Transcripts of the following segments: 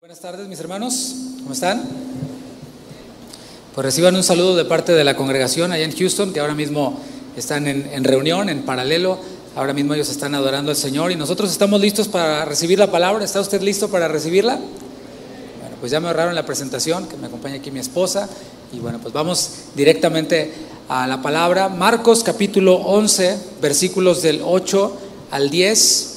Buenas tardes mis hermanos, ¿cómo están? Pues reciban un saludo de parte de la congregación allá en Houston, que ahora mismo están en, reunión, en paralelo. Ahora mismo ellos están adorando al Señor y nosotros estamos listos para recibir la palabra. ¿Está usted listo para recibirla? Bueno, pues ya me ahorraron la presentación, que me acompaña aquí mi esposa. Y bueno, pues vamos directamente a la palabra. Marcos capítulo 11, versículos del 8 al 10.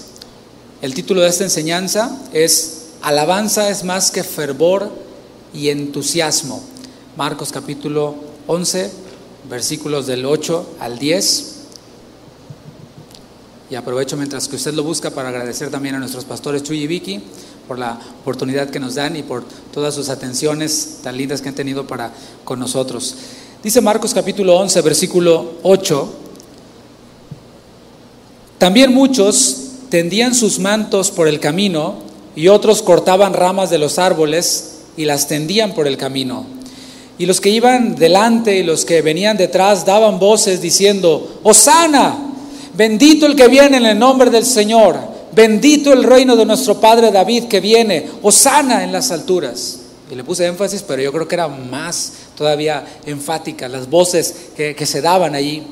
El título de esta enseñanza es Alabanza es más que fervor y entusiasmo. Marcos capítulo 11, versículos del 8 al 10. Y aprovecho mientras que usted lo busca para agradecer también a nuestros pastores Chuy y Vicky por la oportunidad que nos dan y por todas sus atenciones tan lindas que han tenido para con nosotros. Dice Marcos capítulo 11, versículo 8. También muchos tendían sus mantos por el camino y otros cortaban ramas de los árboles y las tendían por el camino. Y los que iban delante y los que venían detrás daban voces diciendo, Osana, bendito el que viene en el nombre del Señor, bendito el reino de nuestro Padre David que viene, Osana en las alturas. Y le puse énfasis, pero yo creo que era más todavía enfática las voces que se daban allí.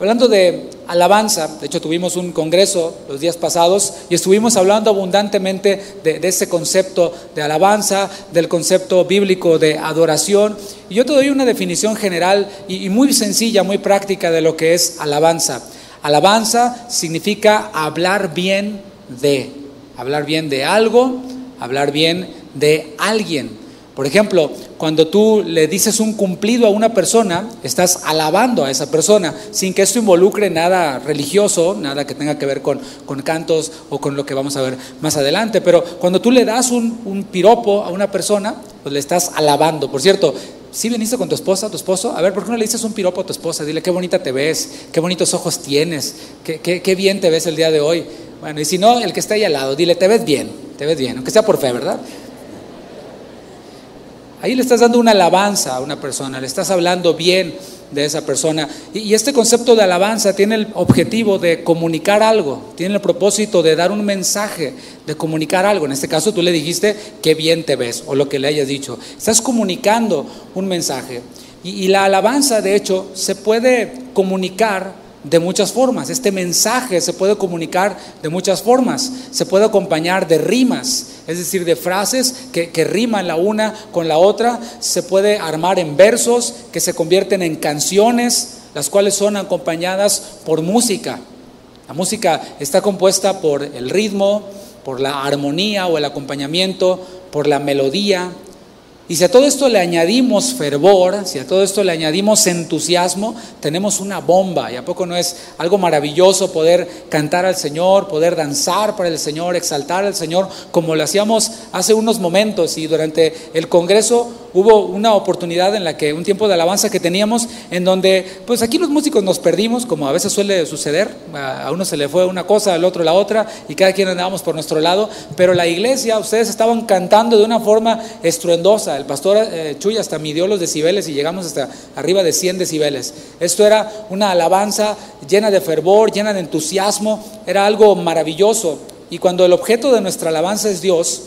Hablando de alabanza, de hecho tuvimos un congreso los días pasados y estuvimos hablando abundantemente de, ese concepto de alabanza, del concepto bíblico de adoración. Y yo te doy una definición general y muy sencilla, muy práctica de lo que es alabanza. Alabanza significa hablar bien de, hablar bien de algo, hablar bien de alguien. Por ejemplo, cuando tú le dices un cumplido a una persona, estás alabando a esa persona, sin que esto involucre nada religioso, nada que tenga que ver con, con cantos o con lo que vamos a ver más adelante. Pero cuando tú le das un, un piropo a una persona, pues le estás alabando. Por cierto, si viniste con tu esposa, tu esposo, a ver, ¿por qué no le dices un piropo a tu esposa? Dile, qué bonita te ves, qué bonitos ojos tienes, qué, qué, qué bien te ves el día de hoy. Bueno, y si no, el que está ahí al lado, dile, te ves bien, te ves bien, aunque sea por fe, ¿verdad? Ahí le estás dando una alabanza a una persona, le estás hablando bien de esa persona. Y, este concepto de alabanza tiene el objetivo de comunicar algo, tiene el propósito de dar un mensaje, de comunicar algo. En este caso tú le dijiste qué bien te ves o lo que le hayas dicho. Estás comunicando un mensaje. y la alabanza, de hecho, se puede comunicar de muchas formas. Este mensaje se puede comunicar de muchas formas. Se puede acompañar de rimas es decir, de frases que, riman la una con la otra, se puede armar en versos que se convierten en canciones, las cuales son acompañadas por música. La música está compuesta por el ritmo, por la armonía o el acompañamiento, por la melodía, y si a todo esto le añadimos fervor, si a todo esto le añadimos entusiasmo, tenemos una bomba. ¿Y a poco no es algo maravilloso poder cantar al Señor, poder danzar para el Señor, exaltar al Señor, como lo hacíamos hace unos momentos? Y durante el Congreso hubo una oportunidad en la que, un tiempo de alabanza que teníamos, en donde, pues aquí los músicos nos perdimos, como a veces suele suceder. A uno se le fue una cosa, al otro la otra, y cada quien andábamos por nuestro lado. Pero la iglesia, ustedes estaban cantando de una forma estruendosa el pastor eh, Chuy hasta midió los decibeles y llegamos hasta arriba de 100 decibeles. Esto era una alabanza llena de fervor, llena de entusiasmo, era algo maravilloso. Y cuando el objeto de nuestra alabanza es Dios,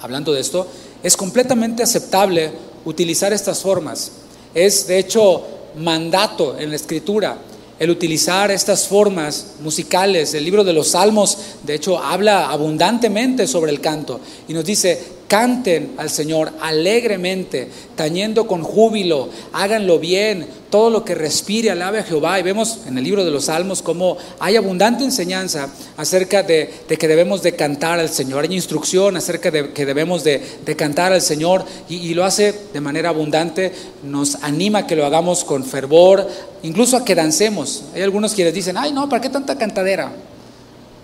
hablando de esto, es completamente aceptable utilizar estas formas. Es de hecho mandato en la escritura el utilizar estas formas musicales. El libro de los Salmos, de hecho, habla abundantemente sobre el canto y nos dice, Canten al Señor alegremente, tañendo con júbilo, háganlo bien, todo lo que respire alabe a Jehová. Y vemos en el libro de los Salmos cómo hay abundante enseñanza acerca de, que debemos de cantar al Señor. Hay instrucción acerca de que debemos de, cantar al Señor y, y, lo hace de manera abundante. Nos anima a que lo hagamos con fervor, incluso a que dancemos. Hay algunos quienes dicen, ay no, ¿para qué tanta cantadera?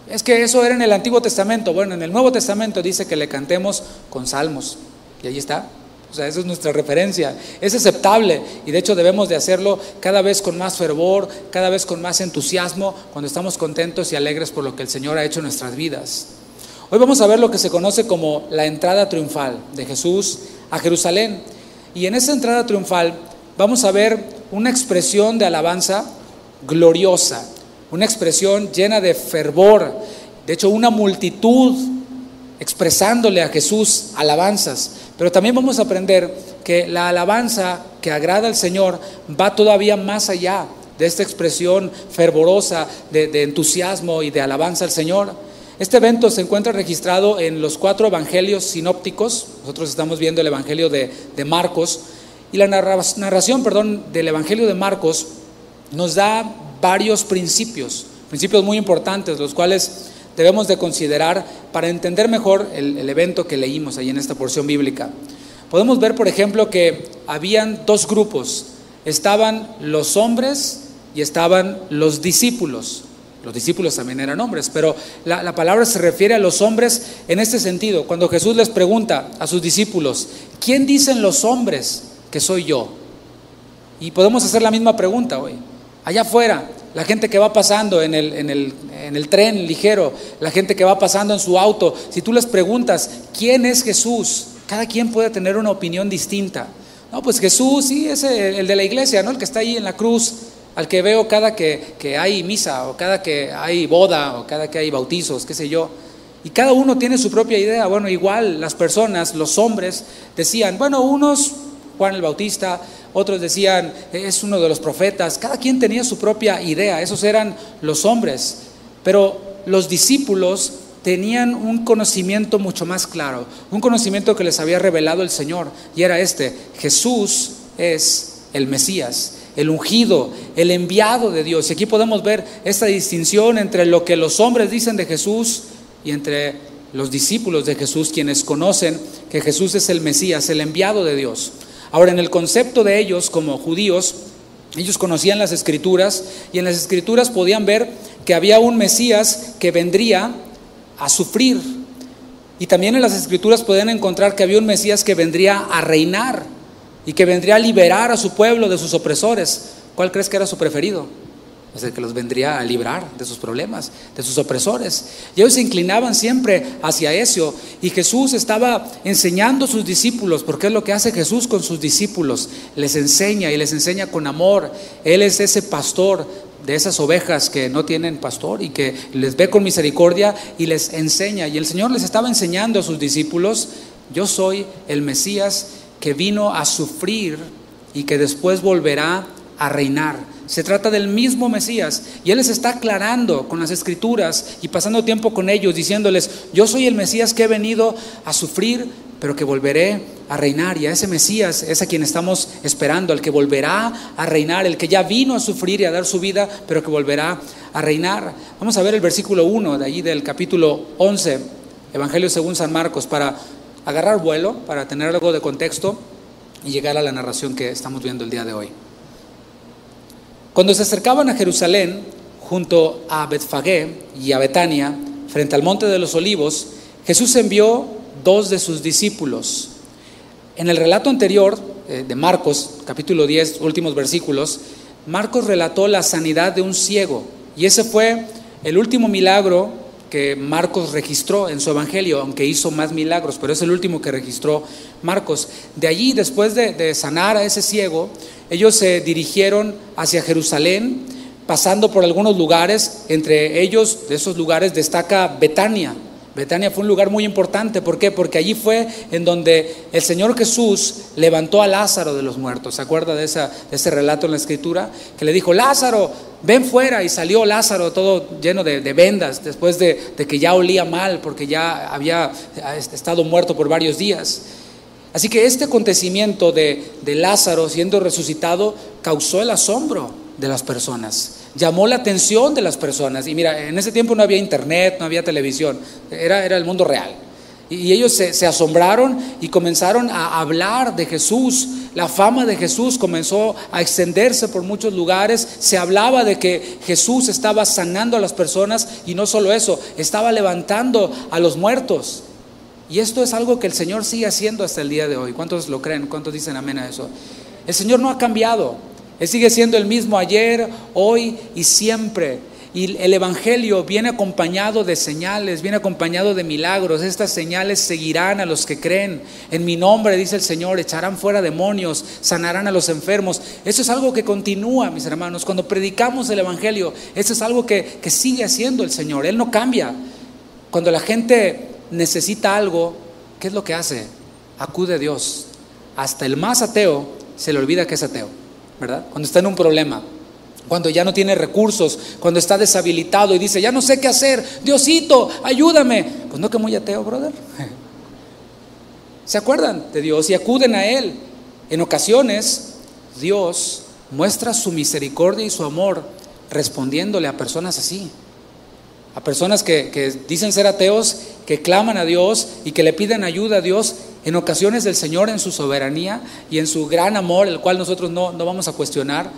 Es que eso era en el Antiguo Testamento. Bueno, en el Nuevo Testamento dice que le cantemos con salmos. Y ahí está. O sea, esa es nuestra referencia. Es aceptable y de hecho debemos de hacerlo cada vez con más fervor, cada vez con más entusiasmo, cuando estamos contentos y alegres por lo que el Señor ha hecho en nuestras vidas. Hoy vamos a ver lo que se conoce como la entrada triunfal de Jesús a Jerusalén. Y en esa entrada triunfal vamos a ver una expresión de alabanza gloriosa una expresión llena de fervor. De hecho, una multitud expresándole a Jesús alabanzas. Pero también vamos a aprender que la alabanza que agrada al Señor va todavía más allá de esta expresión fervorosa de, entusiasmo y de alabanza al Señor. Este evento se encuentra registrado en los cuatro evangelios sinópticos. Nosotros estamos viendo el evangelio de, de Marcos. Y la narración perdón, del evangelio de Marcos nos da varios principios, principios muy importantes, los cuales debemos de considerar para entender mejor el, evento que leímos ahí en esta porción bíblica. Podemos ver, por ejemplo, que habían dos grupos. Estaban los hombres y estaban los discípulos. Los discípulos también eran hombres, pero la, palabra se refiere a los hombres en este sentido. Cuando Jesús les pregunta a sus discípulos, ¿quién dicen los hombres que soy yo? Y podemos hacer la misma pregunta hoy. Allá afuera, la gente que va pasando en el, en, el, en el, tren ligero, la gente que va pasando en su auto, si tú les preguntas, ¿quién es Jesús? Cada quien puede tener una opinión distinta. No, pues Jesús sí es el, de la iglesia, ¿no? El que está ahí en la cruz al que veo cada que, hay misa o cada que hay boda o cada que hay bautizos, qué sé yo. Y cada uno tiene su propia idea. Bueno, igual las personas, los hombres, decían, bueno, unos, Juan el Bautista, otros decían, es uno de los profetas. Cada quien tenía su propia idea. Esos eran los hombres. Pero los discípulos tenían un conocimiento mucho más claro, un conocimiento que les había revelado el Señor. Y era este, Jesús es el Mesías el ungido, el enviado de Dios. Y aquí podemos ver esta distinción entre lo que los hombres dicen de Jesús y entre los discípulos de Jesús, quienes conocen que Jesús es el Mesías, el enviado de Dios. Ahora, en el concepto de ellos como judíos, ellos conocían las escrituras y en las escrituras podían ver que había un Mesías que vendría a sufrir. Y también en las escrituras podían encontrar que había un Mesías que vendría a reinar y que vendría a liberar a su pueblo de sus opresores. ¿Cuál crees que era su preferido? Es el que los vendría a librar de sus problemas, de sus opresores. Y ellos se inclinaban siempre hacia eso. Y Jesús estaba enseñando a sus discípulos, porque es lo que hace Jesús con sus discípulos. Les enseña y les enseña con amor. Él es ese pastor de esas ovejas que no tienen pastor y que les ve con misericordia y les enseña. Y el Señor les estaba enseñando a sus discípulos, yo soy el Mesías que vino a sufrir y que después volverá a reinar. Se trata del mismo Mesías y Él les está aclarando con las escrituras y pasando tiempo con ellos, diciéndoles, yo soy el Mesías que he venido a sufrir, pero que volveré a reinar. Y a ese Mesías es a quien estamos esperando, el que volverá a reinar, el que ya vino a sufrir y a dar su vida, pero que volverá a reinar. Vamos a ver el versículo 1 de allí del capítulo 11, Evangelio según San Marcos, para agarrar vuelo para tener algo de contexto y llegar a la narración que estamos viendo el día de hoy. Cuando se acercaban a Jerusalén, junto a Betfagé y a Betania, frente al monte de los olivos, Jesús envió dos de sus discípulos. En el relato anterior eh, de Marcos, capítulo 10, últimos versículos, Marcos relató la sanidad de un ciego y ese fue el último milagro que Marcos registró en su evangelio, aunque hizo más milagros, pero es el último que registró Marcos. De allí, después de, sanar a ese ciego, ellos se dirigieron hacia Jerusalén, pasando por algunos lugares, entre ellos, de esos lugares, destaca Betania. Betania fue un lugar muy importante, ¿por qué? Porque allí fue en donde el Señor Jesús levantó a Lázaro de los muertos. ¿Se acuerda de, ese relato en la escritura? Que le dijo, Lázaro, ven fuera. Y salió Lázaro todo lleno de, vendas, después de, que ya olía mal, porque ya había estado muerto por varios días. Así que este acontecimiento de, Lázaro siendo resucitado causó el asombro de las personas llamó la atención de las personas. Y mira, en ese tiempo no había internet, no había televisión, era el mundo real. Y ellos se, asombraron y comenzaron a hablar de Jesús. La fama de Jesús comenzó a extenderse por muchos lugares. Se hablaba de que Jesús estaba sanando a las personas y no solo eso, estaba levantando a los muertos. Y esto es algo que el Señor sigue haciendo hasta el día de hoy. ¿Cuántos lo creen? ¿Cuántos dicen amén a eso? El Señor no ha cambiado. Él sigue siendo el mismo ayer, hoy y siempre. Y el Evangelio viene acompañado de señales, viene acompañado de milagros. Estas señales seguirán a los que creen. En mi nombre, dice el Señor, echarán fuera demonios, sanarán a los enfermos. Eso es algo que continúa, mis hermanos. Cuando predicamos el Evangelio, eso es algo que, que sigue haciendo el Señor. Él no cambia. Cuando la gente necesita algo, ¿qué es lo que hace? Acude a Dios. Hasta el más ateo se le olvida que es ateo, ¿verdad? Cuando está en un problema, cuando ya no tiene recursos, cuando está deshabilitado y dice, ya no sé qué hacer, Diosito, ayúdame. Pues no que muy ateo, brother. ¿Se acuerdan de Dios y acuden a Él? En ocasiones, Dios muestra su misericordia y su amor respondiéndole a personas así. A personas que, que, dicen ser ateos, que claman a Dios y que le piden ayuda a Dios. En ocasiones el Señor en su soberanía y en su gran amor, el cual nosotros no, no vamos a cuestionar,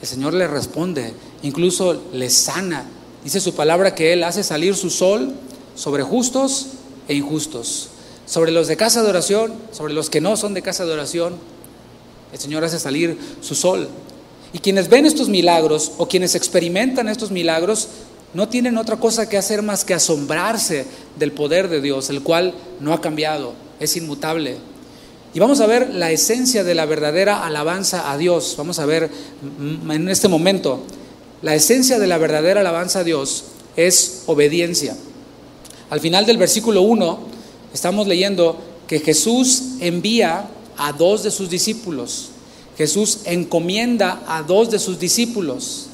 el Señor le responde, incluso le sana. Dice su palabra que Él hace salir su sol sobre justos e injustos, sobre los de casa de oración, sobre los que no son de casa de oración. El Señor hace salir su sol. Y quienes ven estos milagros o quienes experimentan estos milagros no tienen otra cosa que hacer más que asombrarse del poder de Dios, el cual no ha cambiado, es inmutable. Y vamos a ver la esencia de la verdadera alabanza a Dios. Vamos a ver en este momento, la esencia de la verdadera alabanza a Dios es obediencia. Al final del versículo 1 estamos leyendo que Jesús envía a dos de sus discípulos. Jesús encomienda a dos de sus discípulos.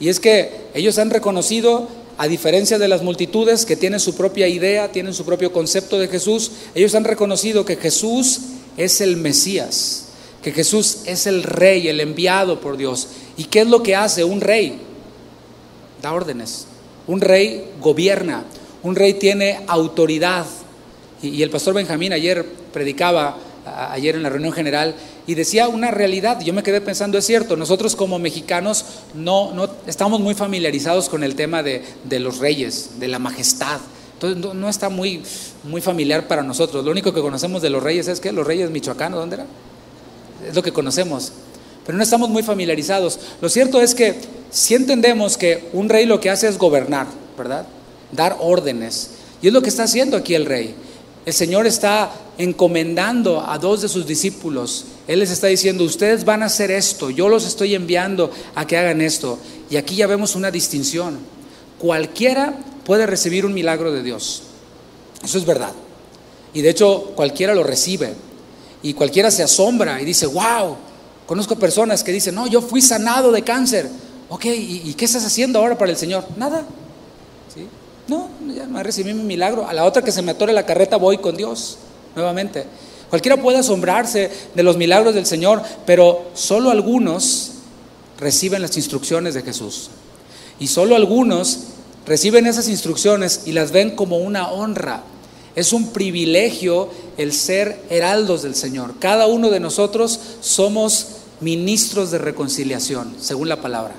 Y es que ellos han reconocido, a diferencia de las multitudes que tienen su propia idea, tienen su propio concepto de Jesús, ellos han reconocido que Jesús es el Mesías, que Jesús es el rey, el enviado por Dios. ¿Y qué es lo que hace un rey? Da órdenes. Un rey gobierna, un rey tiene autoridad. Y, el pastor Benjamín ayer predicaba, ayer en la reunión general, y decía una realidad. Yo me quedé pensando, es cierto, nosotros como mexicanos no, no estamos muy familiarizados con el tema de, de los reyes, de la majestad. Entonces no, está muy, muy familiar para nosotros. Lo único que conocemos de los reyes es que los reyes michoacanos, ¿dónde era? Es lo que conocemos. Pero no estamos muy familiarizados. Lo cierto es que si entendemos que un rey lo que hace es gobernar, ¿verdad? Dar órdenes. Y es lo que está haciendo aquí el rey. El Señor está encomendando a dos de sus discípulos. Él les está diciendo, ustedes van a hacer esto, yo los estoy enviando a que hagan esto. Y aquí ya vemos una distinción. Cualquiera puede recibir un milagro de Dios. Eso es verdad. Y de hecho cualquiera lo recibe. Y cualquiera se asombra y dice, wow, conozco personas que dicen, no, yo fui sanado de cáncer. Ok, ¿y, qué estás haciendo ahora para el Señor? Nada. No, ya me recibí mi milagro. A la otra que se me atore la carreta voy con Dios nuevamente. Cualquiera puede asombrarse de los milagros del Señor, pero solo algunos reciben las instrucciones de Jesús. Y solo algunos reciben esas instrucciones y las ven como una honra. Es un privilegio el ser heraldos del Señor. Cada uno de nosotros somos ministros de reconciliación, según la palabra.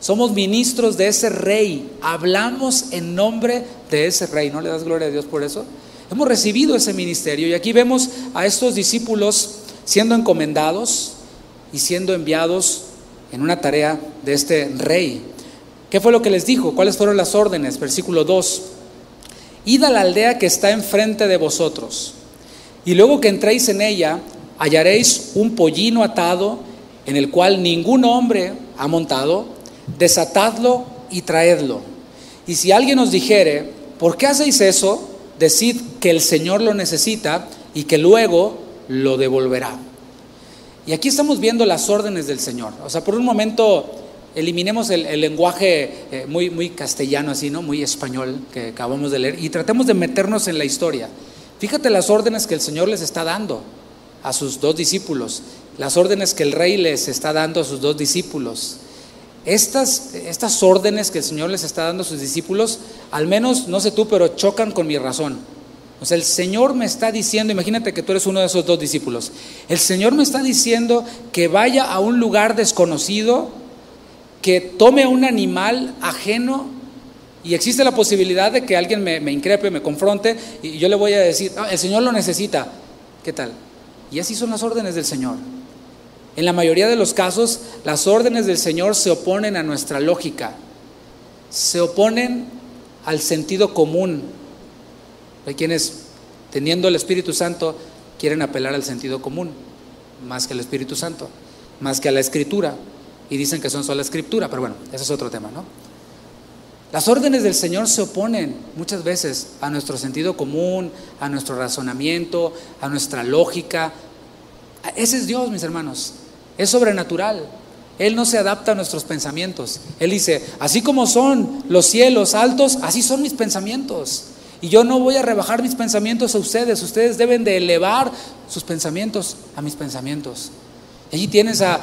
Somos ministros de ese rey. Hablamos en nombre de ese rey. ¿No le das gloria a Dios por eso? Hemos recibido ese ministerio y aquí vemos a estos discípulos siendo encomendados y siendo enviados en una tarea de este rey. ¿Qué fue lo que les dijo? ¿Cuáles fueron las órdenes? Versículo 2. Id a la aldea que está enfrente de vosotros, y luego que entréis en ella, hallaréis un pollino atado en el cual ningún hombre ha montado, desatadlo y traedlo. Y si alguien os dijere, ¿por qué hacéis eso? Decid que el Señor lo necesita y que luego lo devolverá. Y aquí estamos viendo las órdenes del Señor. O sea, por un momento eliminemos el, lenguaje eh, muy, muy castellano, así, ¿no? Muy español que acabamos de leer y tratemos de meternos en la historia. Fíjate las órdenes que el Señor les está dando a sus dos discípulos, las órdenes que el rey les está dando a sus dos discípulos. Estas, estas órdenes que el Señor les está dando a sus discípulos, al menos, no sé tú, pero chocan con mi razón. O sea, el Señor me está diciendo, imagínate que tú eres uno de esos dos discípulos, el Señor me está diciendo que vaya a un lugar desconocido que tome a un animal ajeno y existe la posibilidad de que alguien me, increpe, me confronte y yo le voy a decir, ah, el Señor lo necesita. ¿Qué tal? Y así son las órdenes del Señor. En la mayoría de los casos, las órdenes del Señor se oponen a nuestra lógica, se oponen al sentido común. Hay quienes, teniendo el Espíritu Santo, quieren apelar al sentido común, más que al Espíritu Santo, más que a la Escritura y dicen que son solo escritura, pero bueno, ese es otro tema, ¿no? Las órdenes del Señor se oponen muchas veces a nuestro sentido común, a nuestro razonamiento, a nuestra lógica. Ese es Dios, mis hermanos. Es sobrenatural. Él no se adapta a nuestros pensamientos. Él dice, así como son los cielos altos, así son mis pensamientos. Y yo no voy a rebajar mis pensamientos a ustedes. Ustedes deben de elevar sus pensamientos a mis pensamientos. Allí tienes a,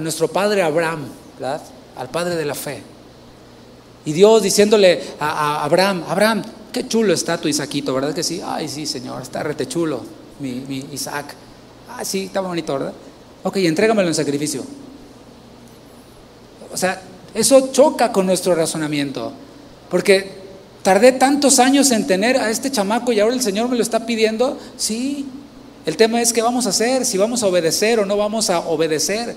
nuestro padre Abraham, ¿verdad? Al padre de la fe. Y Dios diciéndole a, Abraham, Abraham, qué chulo está tu Isaquito, ¿verdad que sí? Ay, sí, Señor, está rete chulo, mi, mi Isaac. Ah, sí, está bonito, ¿verdad? Ok, entrégamelo en sacrificio. O sea, eso choca con nuestro razonamiento, porque tardé tantos años en tener a este chamaco y ahora el Señor me lo está pidiendo. Sí, el tema es qué vamos a hacer, si vamos a obedecer o no vamos a obedecer.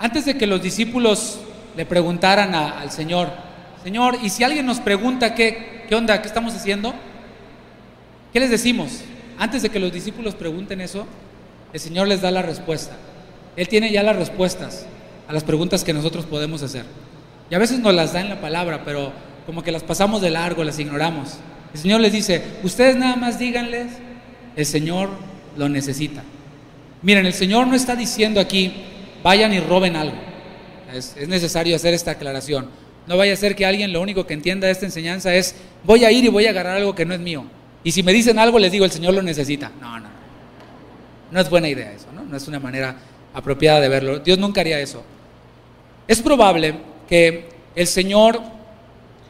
Antes de que los discípulos le preguntaran al Señor, Señor, ¿y si alguien nos pregunta qué, qué onda, qué estamos haciendo? ¿Qué les decimos? Antes de que los discípulos pregunten eso, el Señor les da la respuesta. Él tiene ya las respuestas a las preguntas que nosotros podemos hacer. Y a veces nos las da en la palabra, pero como que las pasamos de largo, las ignoramos. El Señor les dice, ustedes nada más díganles, el Señor lo necesita. Miren, el Señor no está diciendo aquí, vayan y roben algo. Es, es, necesario hacer esta aclaración. No vaya a ser que alguien lo único que entienda de esta enseñanza es, voy a ir y voy a agarrar algo que no es mío. Y si me dicen algo, les digo, el Señor lo necesita. No, no. No es buena idea eso, ¿no? No es una manera apropiada de verlo. Dios nunca haría eso. Es probable que el Señor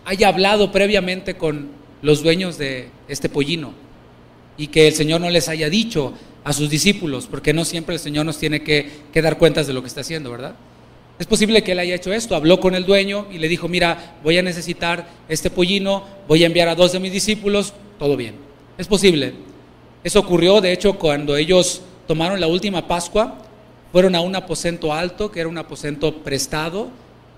haya hablado previamente con los dueños de este pollino y que el Señor no les haya dicho a sus discípulos, porque no siempre el Señor nos tiene que, dar cuentas de lo que está haciendo, ¿verdad? Es posible que él haya hecho esto, habló con el dueño y le dijo, mira, voy a necesitar este pollino, voy a enviar a dos de mis discípulos, todo bien. Es posible. Eso ocurrió, de hecho, cuando ellos tomaron la última Pascua, fueron a un aposento alto, que era un aposento prestado.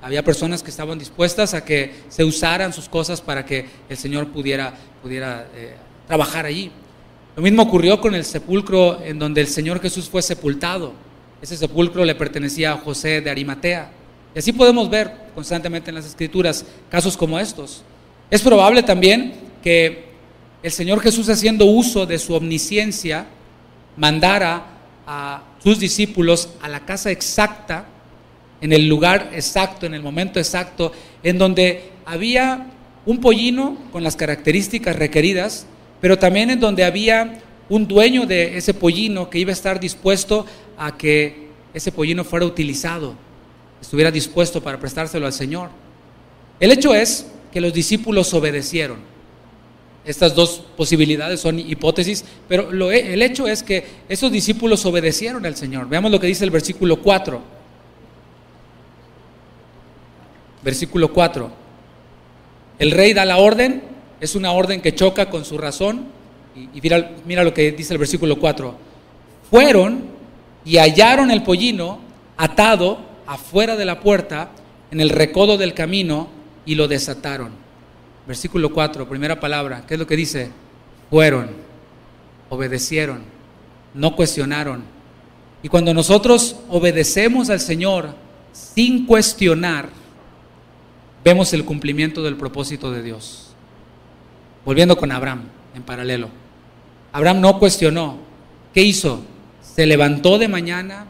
Había personas que estaban dispuestas a que se usaran sus cosas para que el Señor pudiera, pudiera eh, trabajar allí. Lo mismo ocurrió con el sepulcro en donde el Señor Jesús fue sepultado. Ese sepulcro le pertenecía a José de Arimatea. Y así podemos ver constantemente en las Escrituras casos como estos. Es probable también que el Señor Jesús haciendo uso de su omnisciencia mandara a sus discípulos a la casa exacta, en el lugar exacto, en el momento exacto, en donde había un pollino con las características requeridas, pero también en donde había un dueño de ese pollino que iba a estar dispuesto a que ese pollino fuera utilizado, estuviera dispuesto para prestárselo al Señor. El hecho es que los discípulos obedecieron. Estas dos posibilidades son hipótesis, pero el hecho es que esos discípulos obedecieron al Señor. Veamos lo que dice el versículo 4. Versículo 4. El rey da la orden, es una orden que choca con su razón. Y, mira, mira lo que dice el versículo 4. Fueron y hallaron el pollino atado afuera de la puerta en el recodo del camino y lo desataron. Versículo 4, primera palabra, ¿qué es lo que dice? Fueron, obedecieron, no cuestionaron. Y cuando nosotros obedecemos al Señor sin cuestionar, vemos el cumplimiento del propósito de Dios. Volviendo con Abraham en paralelo. Abraham no cuestionó. ¿Qué hizo? Se levantó de mañana,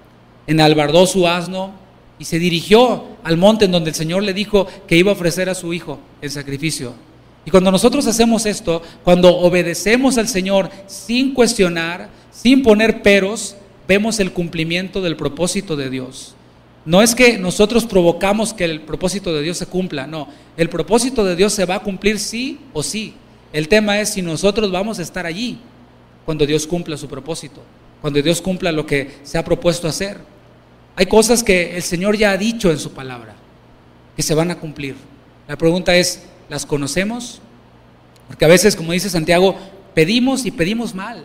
enalbardó su asno y se dirigió al monte en donde el Señor le dijo que iba a ofrecer a su hijo el sacrificio. Y cuando nosotros hacemos esto, cuando obedecemos al Señor sin cuestionar, sin poner peros, vemos el cumplimiento del propósito de Dios. No es que nosotros provocamos que el propósito de Dios se cumpla, no. El propósito de Dios se va a cumplir sí o sí. El tema es si nosotros vamos a estar allí cuando Dios cumpla su propósito, cuando Dios cumpla lo que se ha propuesto hacer. Hay cosas que el Señor ya ha dicho en su palabra, que se van a cumplir. La pregunta es, las conocemos, porque a veces, como dice Santiago, pedimos y pedimos mal.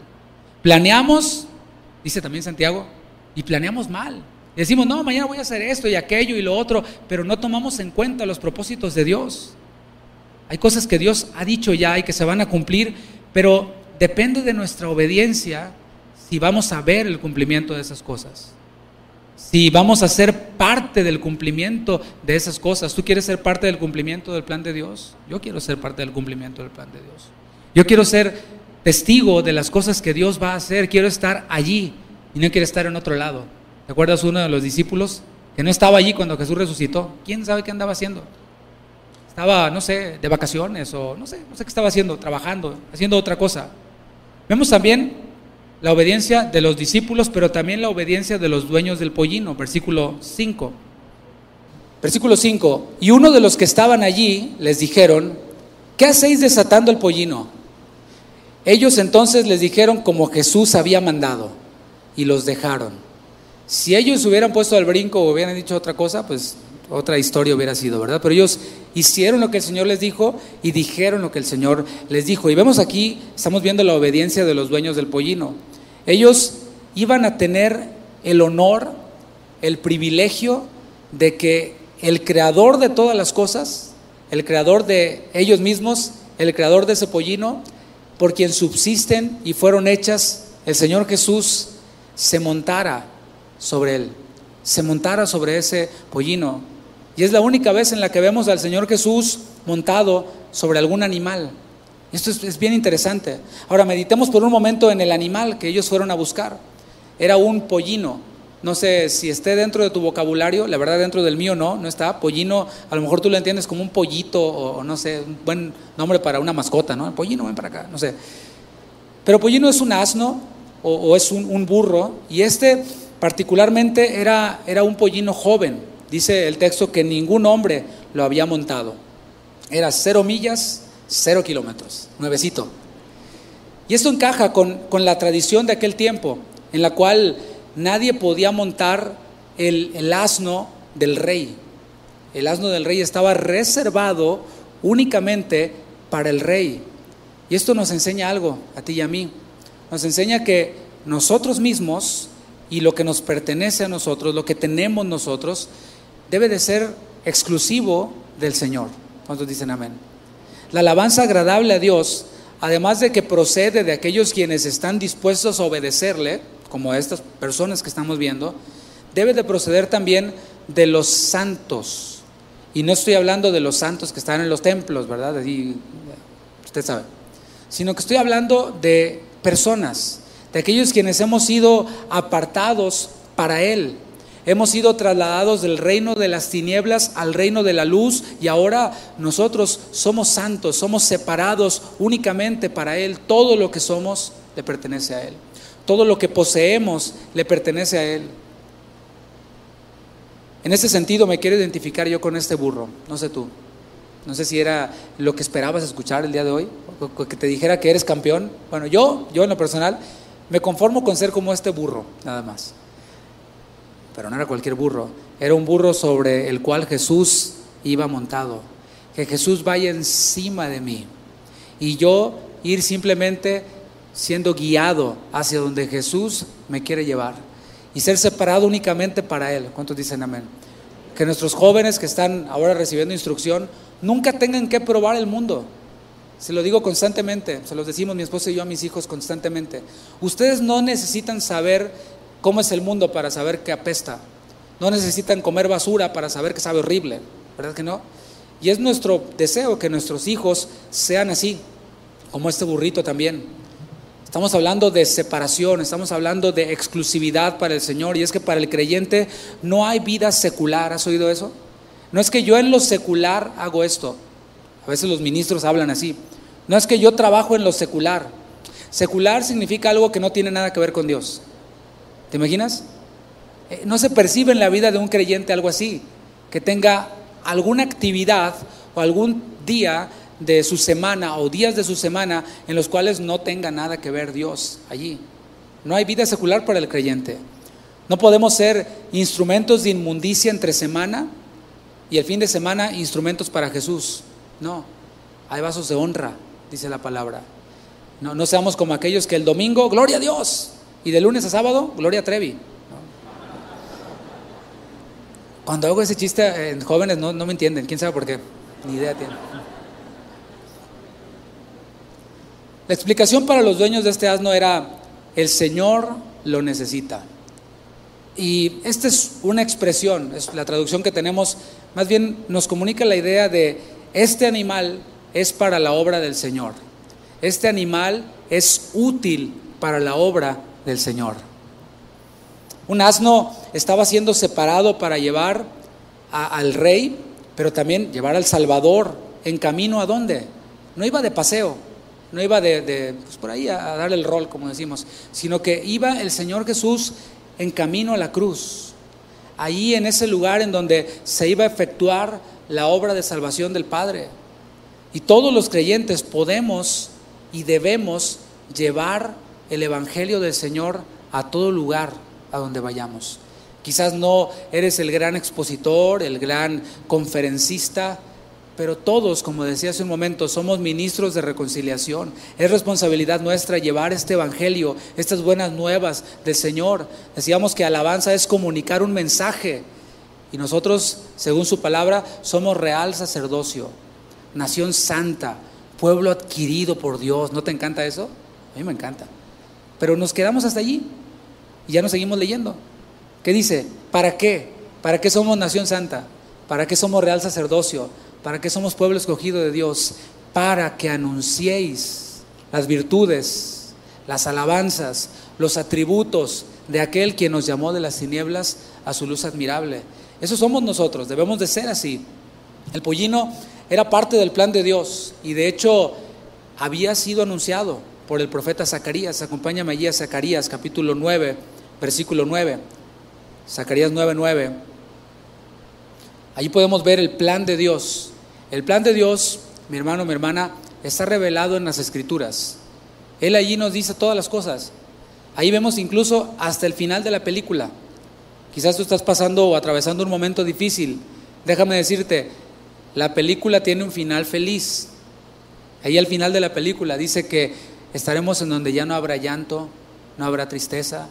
Planeamos, dice también Santiago, y planeamos mal. Decimos, no, mañana voy a hacer esto y aquello y lo otro, pero no tomamos en cuenta los propósitos de Dios. Hay cosas que Dios ha dicho ya y que se van a cumplir, pero depende de nuestra obediencia si vamos a ver el cumplimiento de esas cosas. Si vamos a ser parte del cumplimiento de esas cosas. ¿Tú quieres ser parte del cumplimiento del plan de Dios? Yo quiero ser parte del cumplimiento del plan de Dios. Yo quiero ser testigo de las cosas que Dios va a hacer. Quiero estar allí y no quiero estar en otro lado. ¿Te acuerdas uno de los discípulos que no estaba allí cuando Jesús resucitó? ¿Quién sabe qué andaba haciendo? Estaba, no sé, de vacaciones o no sé, no sé qué estaba haciendo, trabajando, haciendo otra cosa. Vemos también la obediencia de los discípulos, pero también la obediencia de los dueños del pollino, versículo 5. Versículo 5, y uno de los que estaban allí les dijeron, ¿qué hacéis desatando el pollino? Ellos entonces les dijeron como Jesús había mandado y los dejaron. Si ellos hubieran puesto al brinco o hubieran dicho otra cosa, pues otra historia hubiera sido, ¿verdad? Pero ellos hicieron lo que el Señor les dijo y dijeron lo que el Señor les dijo. Y vemos aquí, estamos viendo la obediencia de los dueños del pollino. Ellos iban a tener el honor, el privilegio de que el creador de todas las cosas, el creador de ellos mismos, el creador de ese pollino, por quien subsisten y fueron hechas, el Señor Jesús se montara sobre él, se montara sobre ese pollino. Y es la única vez en la que vemos al Señor Jesús montado sobre algún animal. Esto es, bien interesante. Ahora meditemos por un momento en el animal que ellos fueron a buscar. Era un pollino. No sé si esté dentro de tu vocabulario, la verdad dentro del mío no, no está. Pollino, a lo mejor tú lo entiendes como un pollito o no sé, un buen nombre para una mascota, ¿no? Pollino, ven para acá, no sé. Pero pollino es un asno o, es un, un, burro y este particularmente era, era un pollino joven. Dice el texto que ningún hombre lo había montado. Era cero millas, cero kilómetros, nuevecito. Y esto encaja con, la tradición de aquel tiempo, en la cual nadie podía montar el, el asno del rey. El asno del rey estaba reservado únicamente para el rey. Y esto nos enseña algo, a ti y a mí. Nos enseña que nosotros mismos y lo que nos pertenece a nosotros, lo que tenemos nosotros, debe de ser exclusivo del Señor. ¿Cuántos dicen amén? La alabanza agradable a Dios, además de que procede de aquellos quienes están dispuestos a obedecerle, como estas personas que estamos viendo, debe de proceder también de los santos. Y no estoy hablando de los santos que están en los templos, ¿verdad? usted sabe. Sino que estoy hablando de personas, de aquellos quienes hemos sido apartados para Él, Hemos sido trasladados del reino de las tinieblas al reino de la luz y ahora nosotros somos santos, somos separados únicamente para Él. Todo lo que somos le pertenece a Él. Todo lo que poseemos le pertenece a Él. En ese sentido me quiero identificar yo con este burro, no sé tú. No sé si era lo que esperabas escuchar el día de hoy, o que te dijera que eres campeón. Bueno, yo, yo en lo personal, me conformo con ser como este burro, nada más pero no era cualquier burro, era un burro sobre el cual Jesús iba montado. Que Jesús vaya encima de mí y yo ir simplemente siendo guiado hacia donde Jesús me quiere llevar y ser separado únicamente para Él. ¿Cuántos dicen amén? Que nuestros jóvenes que están ahora recibiendo instrucción nunca tengan que probar el mundo. Se lo digo constantemente, se los decimos mi esposa y yo a mis hijos constantemente. Ustedes no necesitan saber cómo es el mundo para saber que apesta. No necesitan comer basura para saber que sabe horrible, ¿verdad que no? Y es nuestro deseo que nuestros hijos sean así, como este burrito también. Estamos hablando de separación, estamos hablando de exclusividad para el Señor. Y es que para el creyente no hay vida secular. ¿Has oído eso? No es que yo en lo secular hago esto. A veces los ministros hablan así. No es que yo trabajo en lo secular. Secular significa algo que no tiene nada que ver con Dios. ¿Te imaginas? Eh, no se percibe en la vida de un creyente algo así, que tenga alguna actividad o algún día de su semana o días de su semana en los cuales no tenga nada que ver Dios allí. No hay vida secular para el creyente. No podemos ser instrumentos de inmundicia entre semana y el fin de semana instrumentos para Jesús. No, hay vasos de honra, dice la palabra. No, no seamos como aquellos que el domingo, gloria a Dios, y de lunes a sábado, Gloria Trevi. Cuando hago ese chiste en jóvenes no, no me entienden, quién sabe por qué, ni idea tienen. La explicación para los dueños de este asno era, el Señor lo necesita. Y esta es una expresión, es la traducción que tenemos, más bien nos comunica la idea de este animal es para la obra del Señor. Este animal es útil para la obra del Señor. Un asno estaba siendo separado para llevar al rey, pero también llevar al Salvador en camino a dónde. No iba de paseo, no iba de, pues, por ahí a, a dar el rol, como decimos, sino que iba el Señor Jesús en camino a la cruz. Ahí en ese lugar en donde se iba a efectuar la obra de salvación del Padre. Y todos los creyentes podemos y debemos llevar el Evangelio del Señor a todo lugar a donde vayamos. Quizás no eres el gran expositor, el gran conferencista, pero todos, como decía hace un momento, somos ministros de reconciliación. Es responsabilidad nuestra llevar este Evangelio, estas buenas nuevas del Señor. Decíamos que alabanza es comunicar un mensaje. Y nosotros, según su palabra, somos real sacerdocio, nación santa, pueblo adquirido por Dios. ¿No te encanta eso? A mí me encanta. Pero nos quedamos hasta allí y ya nos seguimos leyendo. ¿Qué dice? ¿Para qué? ¿Para qué somos nación santa? ¿Para qué somos real sacerdocio? ¿Para qué somos pueblo escogido de Dios? Para que anunciéis las virtudes, las alabanzas, los atributos de aquel quien nos llamó de las tinieblas a su luz admirable. Eso somos nosotros, debemos de ser así. El pollino era parte del plan de Dios y de hecho había sido anunciado por el profeta Zacarías. Acompáñame allí a Zacarías capítulo 9, versículo 9. Zacarías 9, 9. Allí podemos ver el plan de Dios el plan de Dios, mi hermano, mi hermana, está revelado en las escrituras. Él allí nos dice todas las cosas. Ahí vemos incluso hasta el final de la película. Quizás tú estás pasando o atravesando un momento difícil. Déjame decirte, la película tiene un final feliz. Ahí al final de la película dice que estaremos en donde ya no habrá llanto, no habrá tristeza,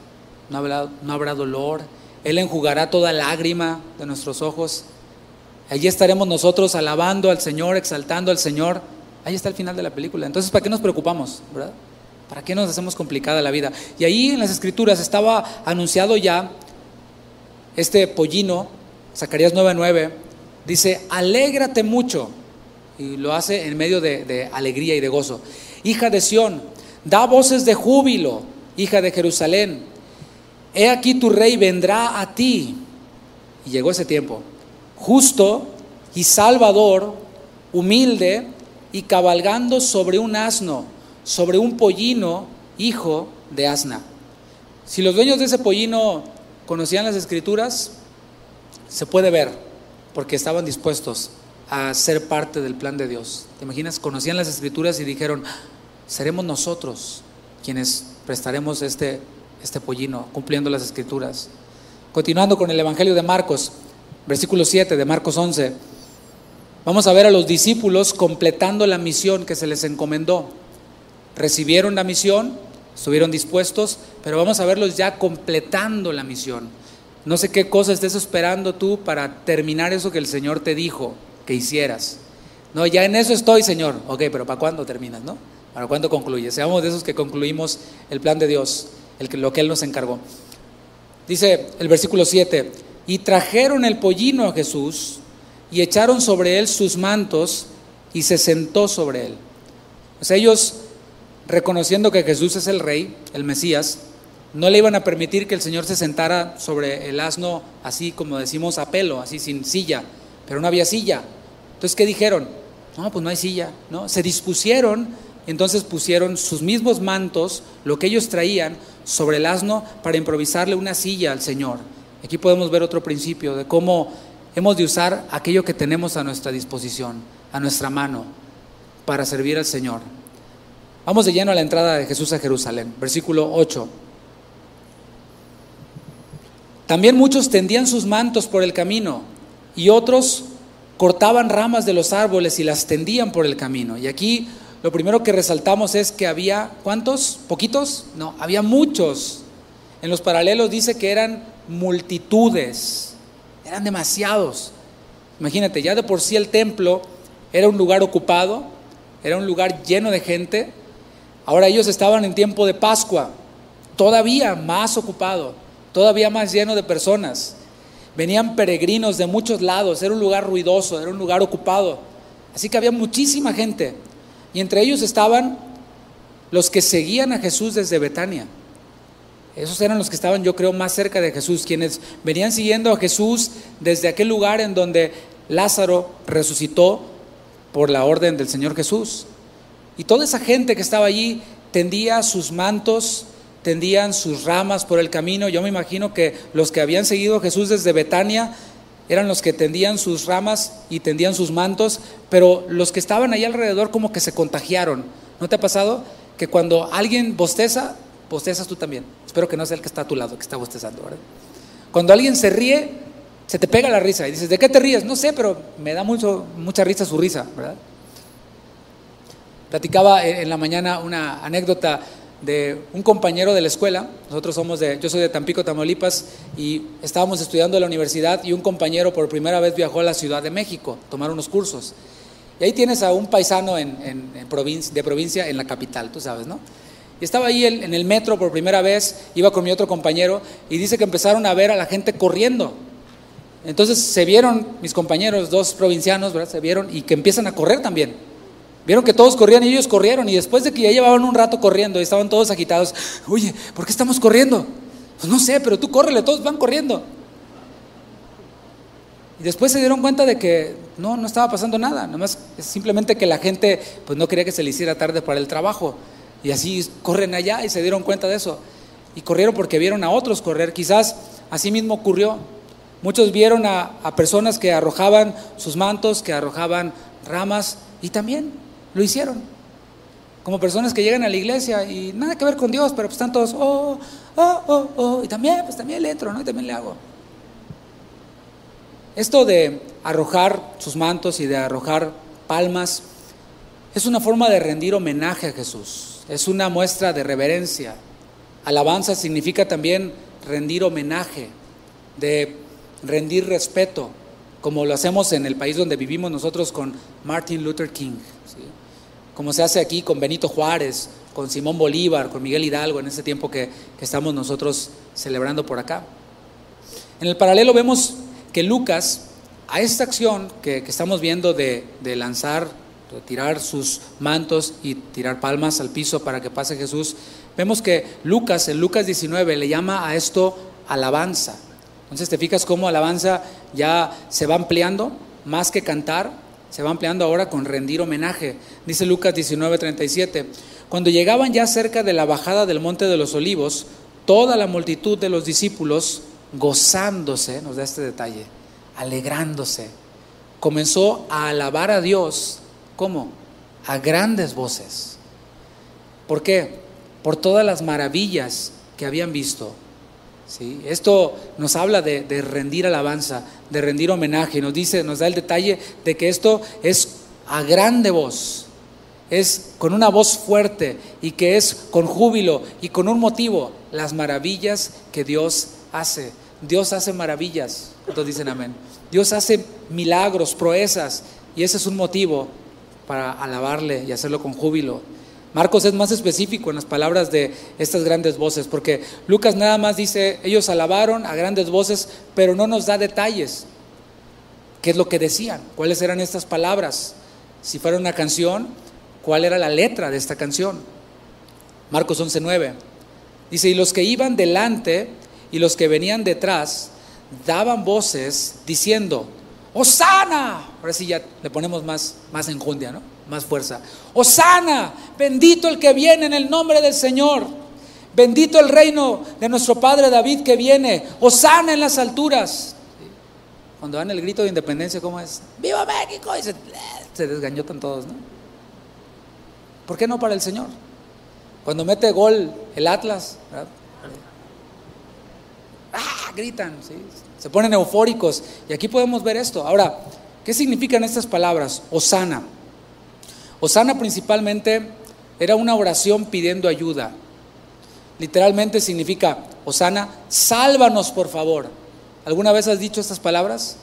no habrá, no habrá dolor. Él enjugará toda lágrima de nuestros ojos. Allí estaremos nosotros alabando al Señor, exaltando al Señor. Ahí está el final de la película. Entonces, ¿para qué nos preocupamos? ¿verdad? ¿Para qué nos hacemos complicada la vida? Y ahí en las escrituras estaba anunciado ya este pollino, Zacarías 9:9, dice, alégrate mucho. Y lo hace en medio de, de alegría y de gozo. Hija de Sión, da voces de júbilo, hija de Jerusalén. He aquí tu rey vendrá a ti. Y llegó ese tiempo justo y salvador, humilde y cabalgando sobre un asno, sobre un pollino, hijo de asna. Si los dueños de ese pollino conocían las escrituras, se puede ver, porque estaban dispuestos a ser parte del plan de Dios. ¿Te imaginas? Conocían las escrituras y dijeron, seremos nosotros quienes prestaremos este, este pollino, cumpliendo las escrituras. Continuando con el Evangelio de Marcos, versículo 7 de Marcos 11, vamos a ver a los discípulos completando la misión que se les encomendó. Recibieron la misión, estuvieron dispuestos, pero vamos a verlos ya completando la misión. No sé qué cosa estés esperando tú para terminar eso que el Señor te dijo que hicieras. No, ya en eso estoy, Señor. Ok, pero ¿para cuándo terminas, no? ¿Para cuándo concluyes? Seamos de esos que concluimos el plan de Dios, el que, lo que Él nos encargó. Dice el versículo 7, y trajeron el pollino a Jesús y echaron sobre él sus mantos y se sentó sobre él. Pues ellos, reconociendo que Jesús es el rey, el Mesías, no le iban a permitir que el Señor se sentara sobre el asno así como decimos a pelo, así sin silla, pero no había silla. Entonces, ¿qué dijeron? No, pues no hay silla, ¿no? Se dispusieron entonces pusieron sus mismos mantos, lo que ellos traían, sobre el asno para improvisarle una silla al Señor. Aquí podemos ver otro principio de cómo hemos de usar aquello que tenemos a nuestra disposición, a nuestra mano, para servir al Señor. Vamos de lleno a la entrada de Jesús a Jerusalén, versículo 8. También muchos tendían sus mantos por el camino y otros cortaban ramas de los árboles y las tendían por el camino. Y aquí lo primero que resaltamos es que había, ¿cuántos? ¿Poquitos? No, había muchos. En los paralelos dice que eran multitudes, eran demasiados. Imagínate, ya de por sí el templo era un lugar ocupado, era un lugar lleno de gente. Ahora ellos estaban en tiempo de Pascua, todavía más ocupado. todavía más lleno de personas. Venían peregrinos de muchos lados, era un lugar ruidoso, era un lugar ocupado. Así que había muchísima gente. Y entre ellos estaban los que seguían a Jesús desde Betania. Esos eran los que estaban, yo creo, más cerca de Jesús, quienes venían siguiendo a Jesús desde aquel lugar en donde Lázaro resucitó por la orden del Señor Jesús. Y toda esa gente que estaba allí tendía sus mantos, tendían sus ramas por el camino. Yo me imagino que los que habían seguido a Jesús desde Betania eran los que tendían sus ramas y tendían sus mantos, pero los que estaban ahí alrededor como que se contagiaron. ¿No te ha pasado? Que cuando alguien bosteza, bostezas tú también. Espero que no sea el que está a tu lado, que está bostezando, ¿verdad? Cuando alguien se ríe, se te pega la risa y dices, ¿de qué te ríes? No sé, pero me da mucho, mucha risa su risa, ¿verdad? Platicaba en la mañana una anécdota de un compañero de la escuela. Nosotros somos de, yo soy de Tampico, Tamaulipas, y estábamos estudiando en la universidad y un compañero por primera vez viajó a la Ciudad de México, a tomar unos cursos. Y ahí tienes a un paisano en, provincia, de provincia en la capital, tú sabes, ¿no? Y estaba ahí en el metro por primera vez, iba con mi otro compañero y dice que empezaron a ver a la gente corriendo. Entonces se vieron mis compañeros, dos provincianos, ¿verdad? Se vieron y que empiezan a correr también. Vieron que todos corrían y ellos corrieron y después de que ya llevaban un rato corriendo y estaban todos agitados, oye, ¿por qué estamos corriendo? Pues no sé, pero tú córrele, todos van corriendo. Y después se dieron cuenta de que no, no estaba pasando nada, nomás es simplemente que la gente pues no quería que se le hiciera tarde para el trabajo. Y así corren allá y se dieron cuenta de eso. Y corrieron porque vieron a otros correr. Quizás así mismo ocurrió. Muchos vieron a personas que arrojaban sus mantos, que arrojaban ramas y también lo hicieron. Como personas que llegan a la iglesia y nada que ver con Dios, pero pues están todos, oh, oh, oh, oh, y también, pues también le entro, ¿no? Y también le hago. Esto de arrojar sus mantos y de arrojar palmas es una forma de rendir homenaje a Jesús, es una muestra de reverencia. Alabanza significa también rendir homenaje, de rendir respeto, como lo hacemos en el país donde vivimos nosotros con Martin Luther King como se hace aquí con Benito Juárez, con Simón Bolívar, con Miguel Hidalgo, en ese tiempo que, estamos nosotros celebrando por acá. En el paralelo vemos que Lucas, a esta acción que, estamos viendo de, lanzar, de tirar sus mantos y tirar palmas al piso para que pase Jesús, vemos que Lucas, en Lucas 19, le llama a esto alabanza. Entonces te fijas cómo alabanza ya se va ampliando, más que cantar, se va ampliando ahora con rendir homenaje. Dice Lucas 19:37, cuando llegaban ya cerca de la bajada del monte de los olivos, toda la multitud de los discípulos, gozándose, nos da este detalle, alegrándose, comenzó a alabar a Dios, ¿cómo? A grandes voces. ¿Por qué? Por todas las maravillas que habían visto ¿sí? Esto nos habla de, rendir alabanza, de rendir homenaje, nos dice, nos da el detalle de que esto es a grande voz, es con una voz fuerte y que es con júbilo y con un motivo, las maravillas que Dios hace. Dios hace maravillas, todos dicen amén. Dios hace milagros, proezas, y ese es un motivo para alabarle y hacerlo con júbilo. Marcos es más específico en las palabras de estas grandes voces, porque Lucas nada más dice, ellos alabaron a grandes voces, pero no nos da detalles. ¿Qué es lo que decían? ¿Cuáles eran estas palabras? Si fuera una canción, ¿cuál era la letra de esta canción? Marcos 11:9. Dice, y los que iban delante y los que venían detrás daban voces diciendo, Osana. Ahora sí ya le ponemos más, más enjundia, ¿no? Más fuerza. Osana, bendito el que viene en el nombre del Señor. Bendito el reino de nuestro Padre David que viene. Osana en las alturas. Cuando dan el grito de independencia, ¿cómo es? ¡Viva México! Y se, se desgañotan todos, ¿no? ¿Por qué no para el Señor? Cuando mete gol el Atlas, ¡ah! gritan, ¿sí? Se ponen eufóricos. Y aquí podemos ver esto. Ahora, ¿qué significan estas palabras? Osana. Osana principalmente era una oración pidiendo ayuda. Literalmente significa, Osana, sálvanos por favor. ¿Alguna vez has dicho estas palabras?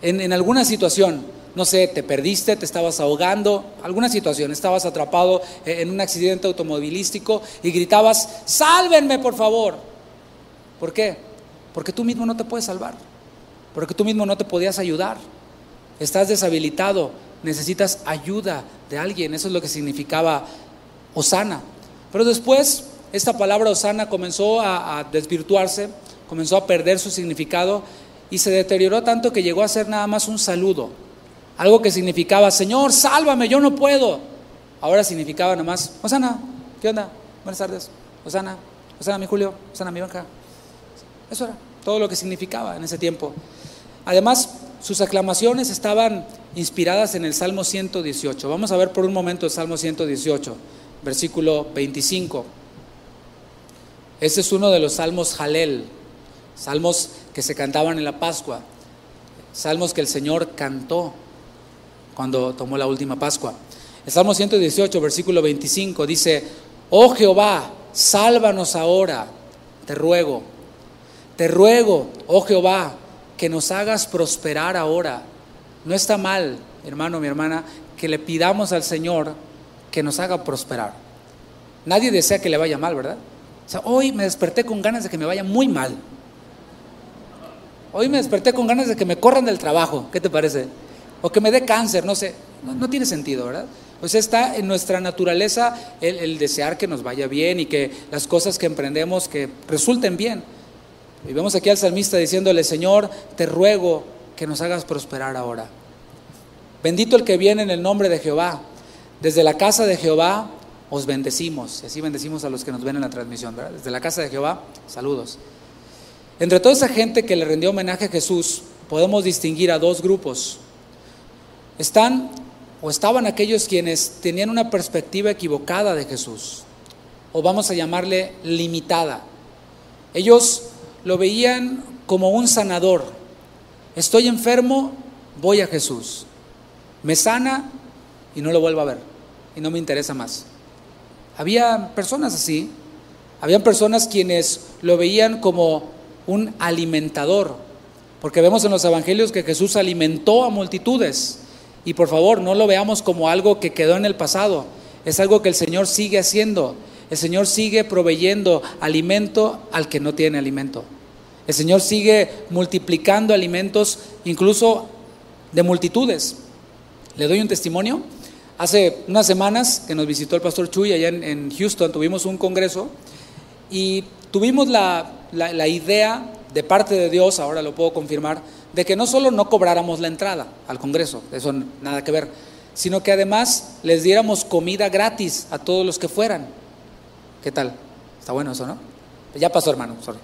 En, alguna situación, no sé, te perdiste, te estabas ahogando, alguna situación, estabas atrapado en un accidente automovilístico y gritabas, sálvenme por favor. ¿Por qué? Porque tú mismo no te puedes salvar, porque tú mismo no te podías ayudar. Estás deshabilitado, necesitas ayuda de alguien. Eso es lo que significaba Osana. Pero después esta palabra Osana comenzó a, desvirtuarse, comenzó a perder su significado y se deterioró tanto que llegó a ser nada más un saludo. Algo que significaba, Señor, sálvame, yo no puedo. Ahora significaba nada más, Osana, ¿qué onda? Buenas tardes. Osana, Osana mi Julio, Osana mi banca. Eso era todo lo que significaba en ese tiempo. Además, sus aclamaciones estaban inspiradas en el Salmo 118. Vamos a ver por un momento el Salmo 118, versículo 25. Este es uno de los salmos Jalel, salmos que se cantaban en la Pascua, salmos que el Señor cantó cuando tomó la última Pascua. El Salmo 118, versículo 25 dice, oh Jehová, sálvanos ahora, te ruego, te ruego, oh Jehová, que nos hagas prosperar ahora. No está mal, hermano, mi hermana, que le pidamos al Señor que nos haga prosperar. Nadie desea que le vaya mal, ¿verdad? O sea, hoy me desperté con ganas de que me vaya muy mal. Hoy me desperté con ganas de que me corran del trabajo, ¿qué te parece? O que me dé cáncer, no sé. No, tiene sentido, ¿verdad? O sea, está en nuestra naturaleza el, el, desear que nos vaya bien y que las cosas que emprendemos que resulten bien. Y vemos aquí al salmista diciéndole, Señor, te ruego que nos hagas prosperar ahora. Bendito el que viene en el nombre de Jehová. Desde la casa de Jehová os bendecimos. Y así bendecimos a los que nos ven en la transmisión. ¿verdad? Desde la casa de Jehová, saludos. Entre toda esa gente que le rindió homenaje a Jesús, podemos distinguir a dos grupos. Están o estaban aquellos quienes tenían una perspectiva equivocada de Jesús, o vamos a llamarle limitada. Ellos lo veían como un sanador. Estoy enfermo, voy a Jesús. Me sana y no lo vuelvo a ver. Y no me interesa más. Había personas así. Habían personas quienes lo veían como un alimentador. Porque vemos en los evangelios que Jesús alimentó a multitudes. Y por favor, no lo veamos como algo que quedó en el pasado. Es algo que el Señor sigue haciendo. El Señor sigue proveyendo alimento al que no tiene alimento. El Señor sigue multiplicando alimentos incluso de multitudes. Le doy un testimonio. Hace unas semanas que nos visitó el pastor Chuy allá en, Houston, tuvimos un congreso y tuvimos la, la idea de parte de Dios, ahora lo puedo confirmar, de que no solo no cobráramos la entrada al congreso, eso nada que ver, sino que además les diéramos comida gratis a todos los que fueran. ¿Qué tal? Está bueno eso, ¿no? Ya pasó, hermano, sorry.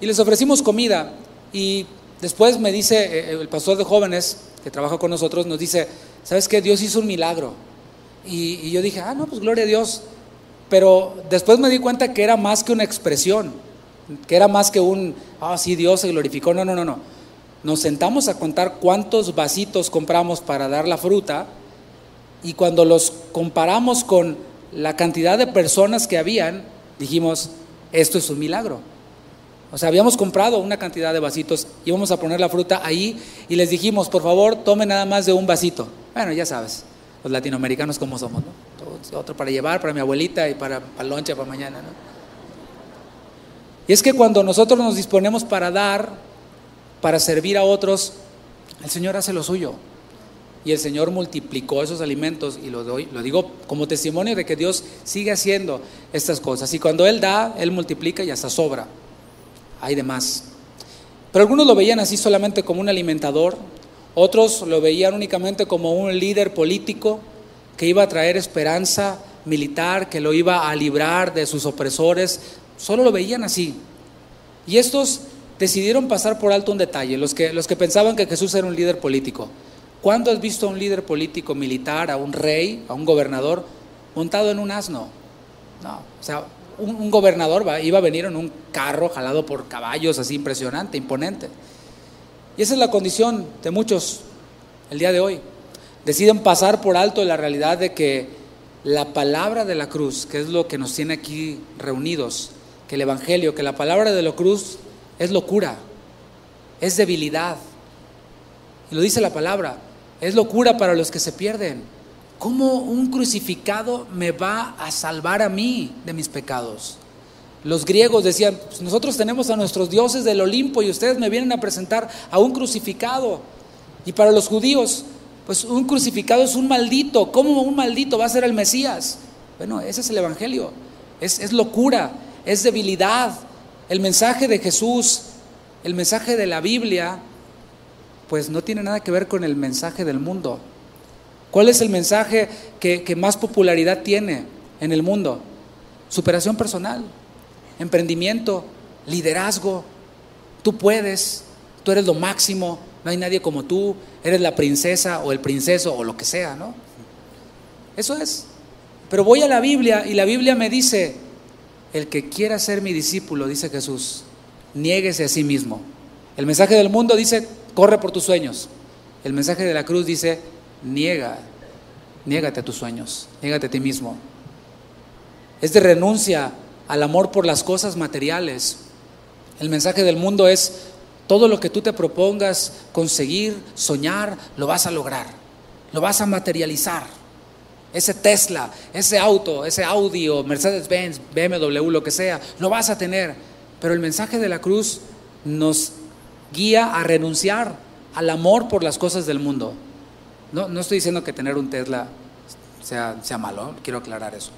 Y les ofrecimos comida y después me dice eh, el pastor de jóvenes que trabaja con nosotros, nos dice, ¿sabes qué? Dios hizo un milagro. Y, yo dije, ah, no, pues gloria a Dios. Pero después me di cuenta que era más que una expresión, que era más que un, ah, sí, Dios se glorificó. No, no, no, no. Nos sentamos a contar cuántos vasitos compramos para dar la fruta y cuando los comparamos con la cantidad de personas que habían, dijimos, esto es un milagro. O sea, habíamos comprado una cantidad de vasitos, íbamos a poner la fruta ahí y les dijimos, por favor, tomen nada más de un vasito. Bueno, ya sabes, los latinoamericanos como somos, ¿no? Otro para llevar, para mi abuelita y para, para loncha para mañana, ¿no? Y es que cuando nosotros nos disponemos para dar, para servir a otros, el Señor hace lo suyo y el Señor multiplicó esos alimentos y lo, doy, lo digo como testimonio de que Dios sigue haciendo estas cosas. Y cuando Él da, Él multiplica y hasta sobra. Hay de más. Pero algunos lo veían así solamente como un alimentador, otros lo veían únicamente como un líder político que iba a traer esperanza militar, que lo iba a librar de sus opresores. Solo lo veían así. Y estos decidieron pasar por alto un detalle, los que, los que pensaban que Jesús era un líder político. ¿Cuándo has visto a un líder político militar, a un rey, a un gobernador montado en un asno? No, o sea, un, gobernador iba a venir en un carro jalado por caballos, así impresionante, imponente. Y esa es la condición de muchos el día de hoy. Deciden pasar por alto la realidad de que la palabra de la cruz, que es lo que nos tiene aquí reunidos, que el Evangelio, que la palabra de la cruz es locura, es debilidad. Y lo dice la palabra, es locura para los que se pierden. ¿Cómo un crucificado me va a salvar a mí de mis pecados? Los griegos decían, pues nosotros tenemos a nuestros dioses del Olimpo y ustedes me vienen a presentar a un crucificado. Y para los judíos, pues un crucificado es un maldito. ¿Cómo un maldito va a ser el Mesías? Bueno, ese es el Evangelio. Es, es locura, es debilidad. El mensaje de Jesús, el mensaje de la Biblia, pues no tiene nada que ver con el mensaje del mundo. ¿Cuál es el mensaje que, más popularidad tiene en el mundo? Superación personal, emprendimiento, liderazgo. Tú puedes, tú eres lo máximo, no hay nadie como tú, eres la princesa o el princeso o lo que sea, ¿no? Eso es. Pero voy a la Biblia y la Biblia me dice, el que quiera ser mi discípulo, dice Jesús, niéguese a sí mismo. El mensaje del mundo dice, corre por tus sueños. El mensaje de la cruz dice, niega, niégate a tus sueños, niégate a ti mismo. Es de renuncia al amor por las cosas materiales. El mensaje del mundo es, todo lo que tú te propongas conseguir, soñar, lo vas a lograr, lo vas a materializar. Ese Tesla, ese auto, ese audio, Mercedes-Benz, BMW, lo que sea, lo vas a tener. Pero el mensaje de la cruz nos guía a renunciar al amor por las cosas del mundo. No, no estoy diciendo que tener un Tesla sea, malo, quiero aclarar eso.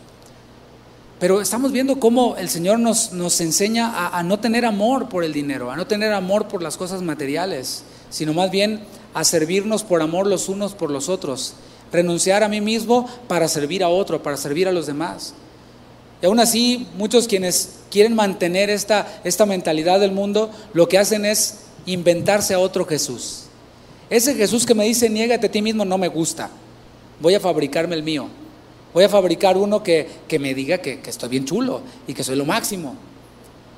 Pero estamos viendo cómo el Señor nos, nos enseña a, a, no tener amor por el dinero, a no tener amor por las cosas materiales, sino más bien a servirnos por amor los unos por los otros. Renunciar a mí mismo para servir a otro, para servir a los demás. Y aún así, muchos quienes quieren mantener esta, esta mentalidad del mundo, lo que hacen es inventarse a otro Jesús. Ese Jesús que me dice, niégate a ti mismo, no me gusta. Voy a fabricarme el mío. Voy a fabricar uno que, que me diga que, que, estoy bien chulo y que soy lo máximo.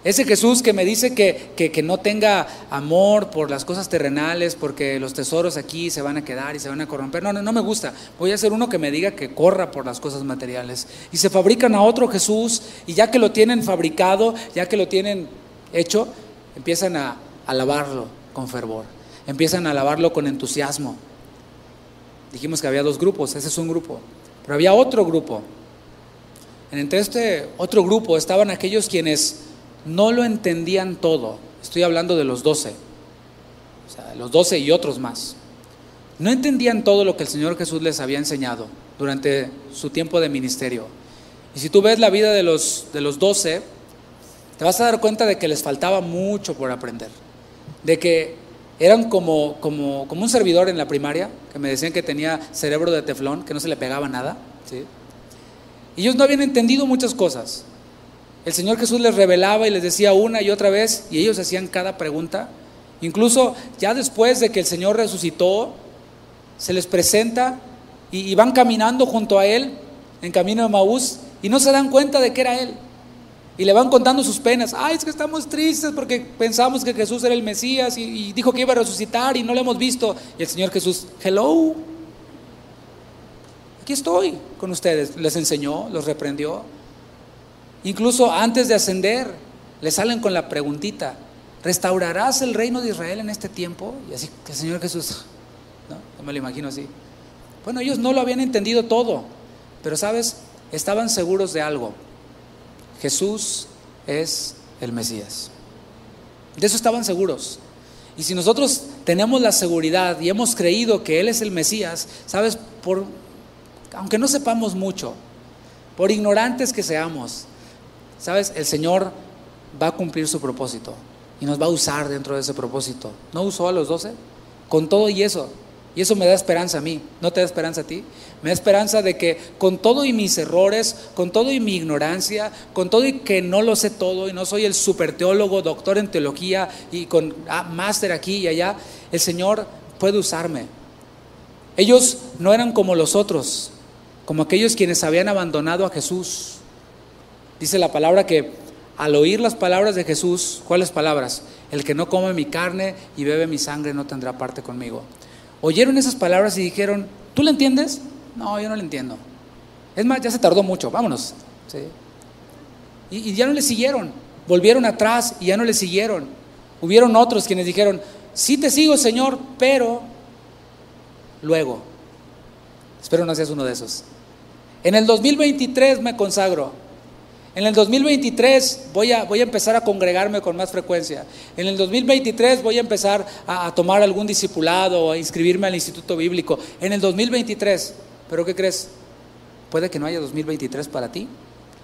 Ese Jesús que me dice que, que, no tenga amor por las cosas terrenales, porque los tesoros aquí se van a quedar y se van a corromper. No, no, no me gusta. Voy a hacer uno que me diga que corra por las cosas materiales. Y se fabrican a otro Jesús y ya que lo tienen fabricado, ya que lo tienen hecho, empiezan a alabarlo con fervor. Empiezan a alabarlo con entusiasmo. Dijimos que había dos grupos, ese es un grupo. Pero había otro grupo. Entre este otro grupo estaban aquellos quienes no lo entendían todo. Estoy hablando de los doce. O los doce y otros más. No entendían todo lo que el Señor Jesús les había enseñado durante su tiempo de ministerio. Y si tú ves la vida de los, de los te vas a dar cuenta de que les faltaba mucho por aprender. De que eran como, como, como un servidor en la primaria, que me decían que tenía cerebro de teflón, que no se le pegaba nada. ¿sí? Y ellos no habían entendido muchas cosas. El Señor Jesús les revelaba y les decía una y otra vez, y ellos hacían cada pregunta. Incluso ya después de que el Señor resucitó, se les presenta y, y van caminando junto a Él en camino de Maús y no se dan cuenta de que era Él. Y le van contando sus penas. Ay, es que estamos tristes porque pensamos que Jesús era el Mesías y, dijo que iba a resucitar y no lo hemos visto. Y el Señor Jesús, hello, aquí estoy con ustedes. Les enseñó, los reprendió. Incluso antes de ascender, le salen con la preguntita, ¿restaurarás el reino de Israel en este tiempo? Y así que el Señor Jesús, ¿no? Yo me lo imagino así. Bueno, ellos no lo habían entendido todo, pero sabes, estaban seguros de algo. Jesús es el Mesías. De eso estaban seguros. Y si nosotros tenemos la seguridad y hemos creído que Él es el Mesías, sabes, por, aunque no sepamos mucho, por ignorantes que seamos, sabes, el Señor va a cumplir su propósito y nos va a usar dentro de ese propósito. ¿No usó a los doce? Con todo y eso, y eso me da esperanza a mí, ¿no te da esperanza a ti? Me da esperanza de que con todo y mis errores, con todo y mi ignorancia, con todo y que no lo sé todo y no soy el super teólogo, doctor en teología y con ah, máster aquí y allá, el Señor puede usarme. Ellos no eran como los otros, como aquellos quienes habían abandonado a Jesús. Dice la palabra que al oír las palabras de Jesús, ¿cuáles palabras? El que no come mi carne y bebe mi sangre no tendrá parte conmigo oyeron esas palabras y dijeron, ¿tú le entiendes? No, yo no le entiendo. Es más, ya se tardó mucho, vámonos. ¿Sí? Y, y, ya no le siguieron, volvieron atrás y ya no le siguieron. Hubieron otros quienes dijeron, sí te sigo Señor, pero luego. Espero no seas uno de esos. En el 2023 me consagro. En el 2023 voy a, voy a empezar a congregarme con más frecuencia. En el 2023 voy a empezar a, tomar algún discipulado o a inscribirme al instituto bíblico. En el 2023, ¿pero qué crees? Puede que no haya 2023 para ti.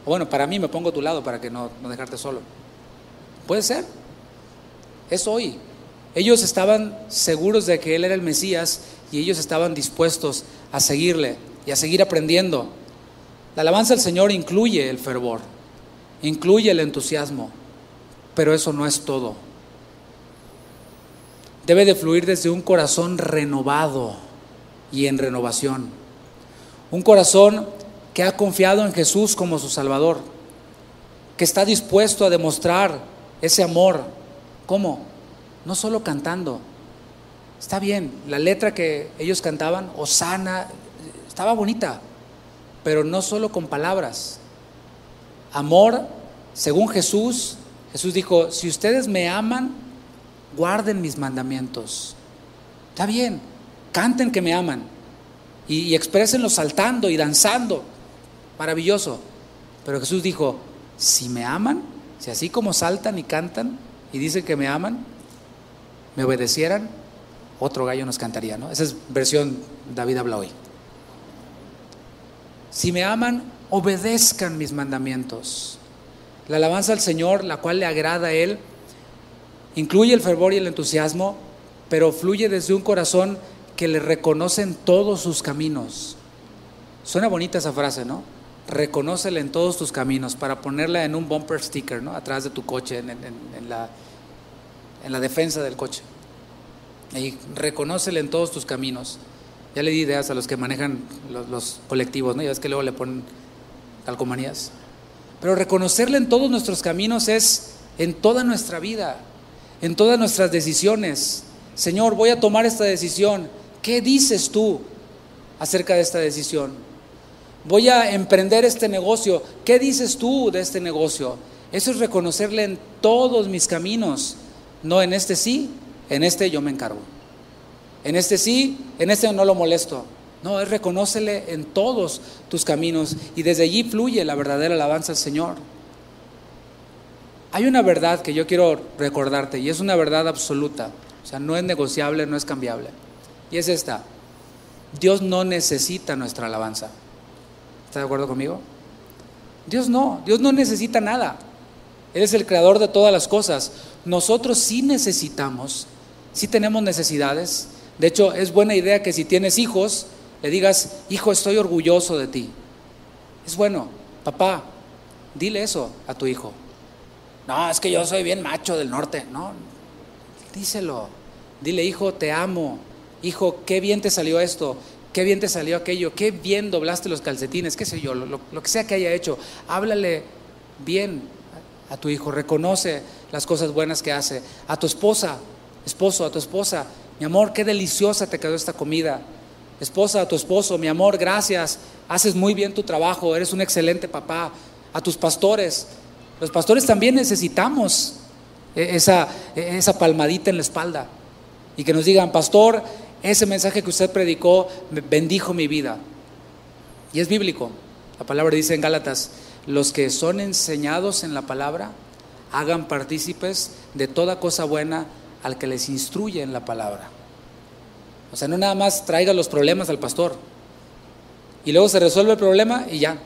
O bueno, para mí me pongo a tu lado para que no, no dejarte solo. Puede ser. Es hoy. Ellos estaban seguros de que Él era el Mesías y ellos estaban dispuestos a seguirle y a seguir aprendiendo. La alabanza al Señor incluye el fervor, incluye el entusiasmo, pero eso no es todo. Debe de fluir desde un corazón renovado y en renovación. Un corazón que ha confiado en Jesús como su Salvador, que está dispuesto a demostrar ese amor. ¿Cómo? No solo cantando. Está bien, la letra que ellos cantaban, Osana, estaba bonita, pero no solo con palabras. Amor, según Jesús, Jesús dijo, si ustedes me aman, guarden mis mandamientos. Está bien, canten que me aman y, y exprésenlo saltando y danzando. Maravilloso. Pero Jesús dijo, si me aman, si así como saltan y cantan y dicen que me aman, me obedecieran, otro gallo nos cantaría, ¿no? Esa es versión David habla hoy. Si me aman, obedezcan mis mandamientos. La alabanza al Señor, la cual le agrada a Él, incluye el fervor y el entusiasmo, pero fluye desde un corazón que le reconoce en todos sus caminos. Suena bonita esa frase, ¿no? Reconócele en todos tus caminos para ponerla en un bumper sticker, ¿no? Atrás de tu coche, en, la, en la defensa del coche. Y reconócele en todos tus caminos. Ya le di ideas a los que manejan los, los colectivos, ¿no? Ya ves que luego le ponen Pero reconocerle en todos nuestros caminos es en toda nuestra vida, en todas nuestras decisiones. Señor, voy a tomar esta decisión. ¿Qué dices tú acerca de esta decisión? Voy a emprender este negocio. ¿Qué dices tú de este negocio? Eso es reconocerle en todos mis caminos. No en este sí, en este yo me encargo. En este sí, en este no lo molesto. No, es reconócele en todos tus caminos y desde allí fluye la verdadera alabanza al Señor. Hay una verdad que yo quiero recordarte y es una verdad absoluta, o sea, no es negociable, no es cambiable. Y es esta, Dios no necesita nuestra alabanza. ¿Está de acuerdo conmigo? Dios no, Dios no necesita nada. Él es el creador de todas las cosas. Nosotros sí necesitamos, sí tenemos necesidades. De hecho, es buena idea que si tienes hijos, le digas, hijo, estoy orgulloso de ti. Es bueno, papá, dile eso a tu hijo. No, es que yo soy bien macho del norte. No, díselo. Dile, hijo, te amo. Hijo, qué bien te salió esto. Qué bien te salió aquello. Qué bien doblaste los calcetines. Qué sé yo, lo, lo que sea que haya hecho. Háblale bien a tu hijo. Reconoce las cosas buenas que hace. A tu esposa, esposo, a tu esposa. Mi amor, qué deliciosa te quedó esta comida. Esposa, a tu esposo, mi amor, gracias. Haces muy bien tu trabajo. Eres un excelente papá. A tus pastores. Los pastores también necesitamos esa, esa palmadita en la espalda y que nos digan, pastor, ese mensaje que usted predicó bendijo mi vida. Y es bíblico. La palabra dice en Gálatas, los que son enseñados en la palabra, hagan partícipes de toda cosa buena al que les instruye en la palabra. O sea, no nada más traiga los problemas al pastor y luego se resuelve el problema y ya,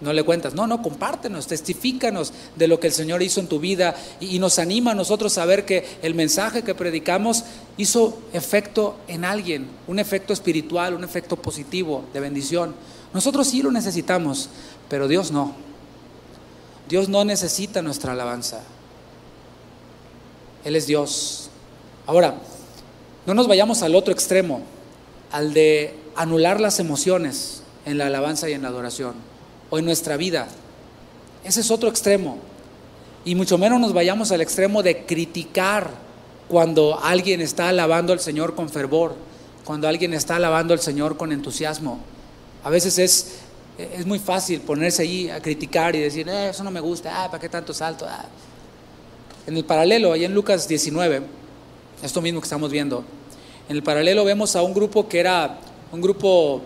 no le cuentas, no, no, compártenos, testifícanos de lo que el Señor hizo en tu vida y, y, nos anima a nosotros a ver que el mensaje que predicamos hizo efecto en alguien, un efecto espiritual, un efecto positivo de bendición. Nosotros sí lo necesitamos, pero Dios no. Dios no necesita nuestra alabanza. Él es Dios. Ahora, no nos vayamos al otro extremo, al de anular las emociones en la alabanza y en la adoración o en nuestra vida. Ese es otro extremo. Y mucho menos nos vayamos al extremo de criticar cuando alguien está alabando al Señor con fervor, cuando alguien está alabando al Señor con entusiasmo. A veces es, es muy fácil ponerse ahí a criticar y decir, eh, eso no me gusta, ah, ¿para qué tanto salto? Ah. En el paralelo, ahí en Lucas 19, esto mismo que estamos viendo, en el paralelo vemos a un grupo que era un grupo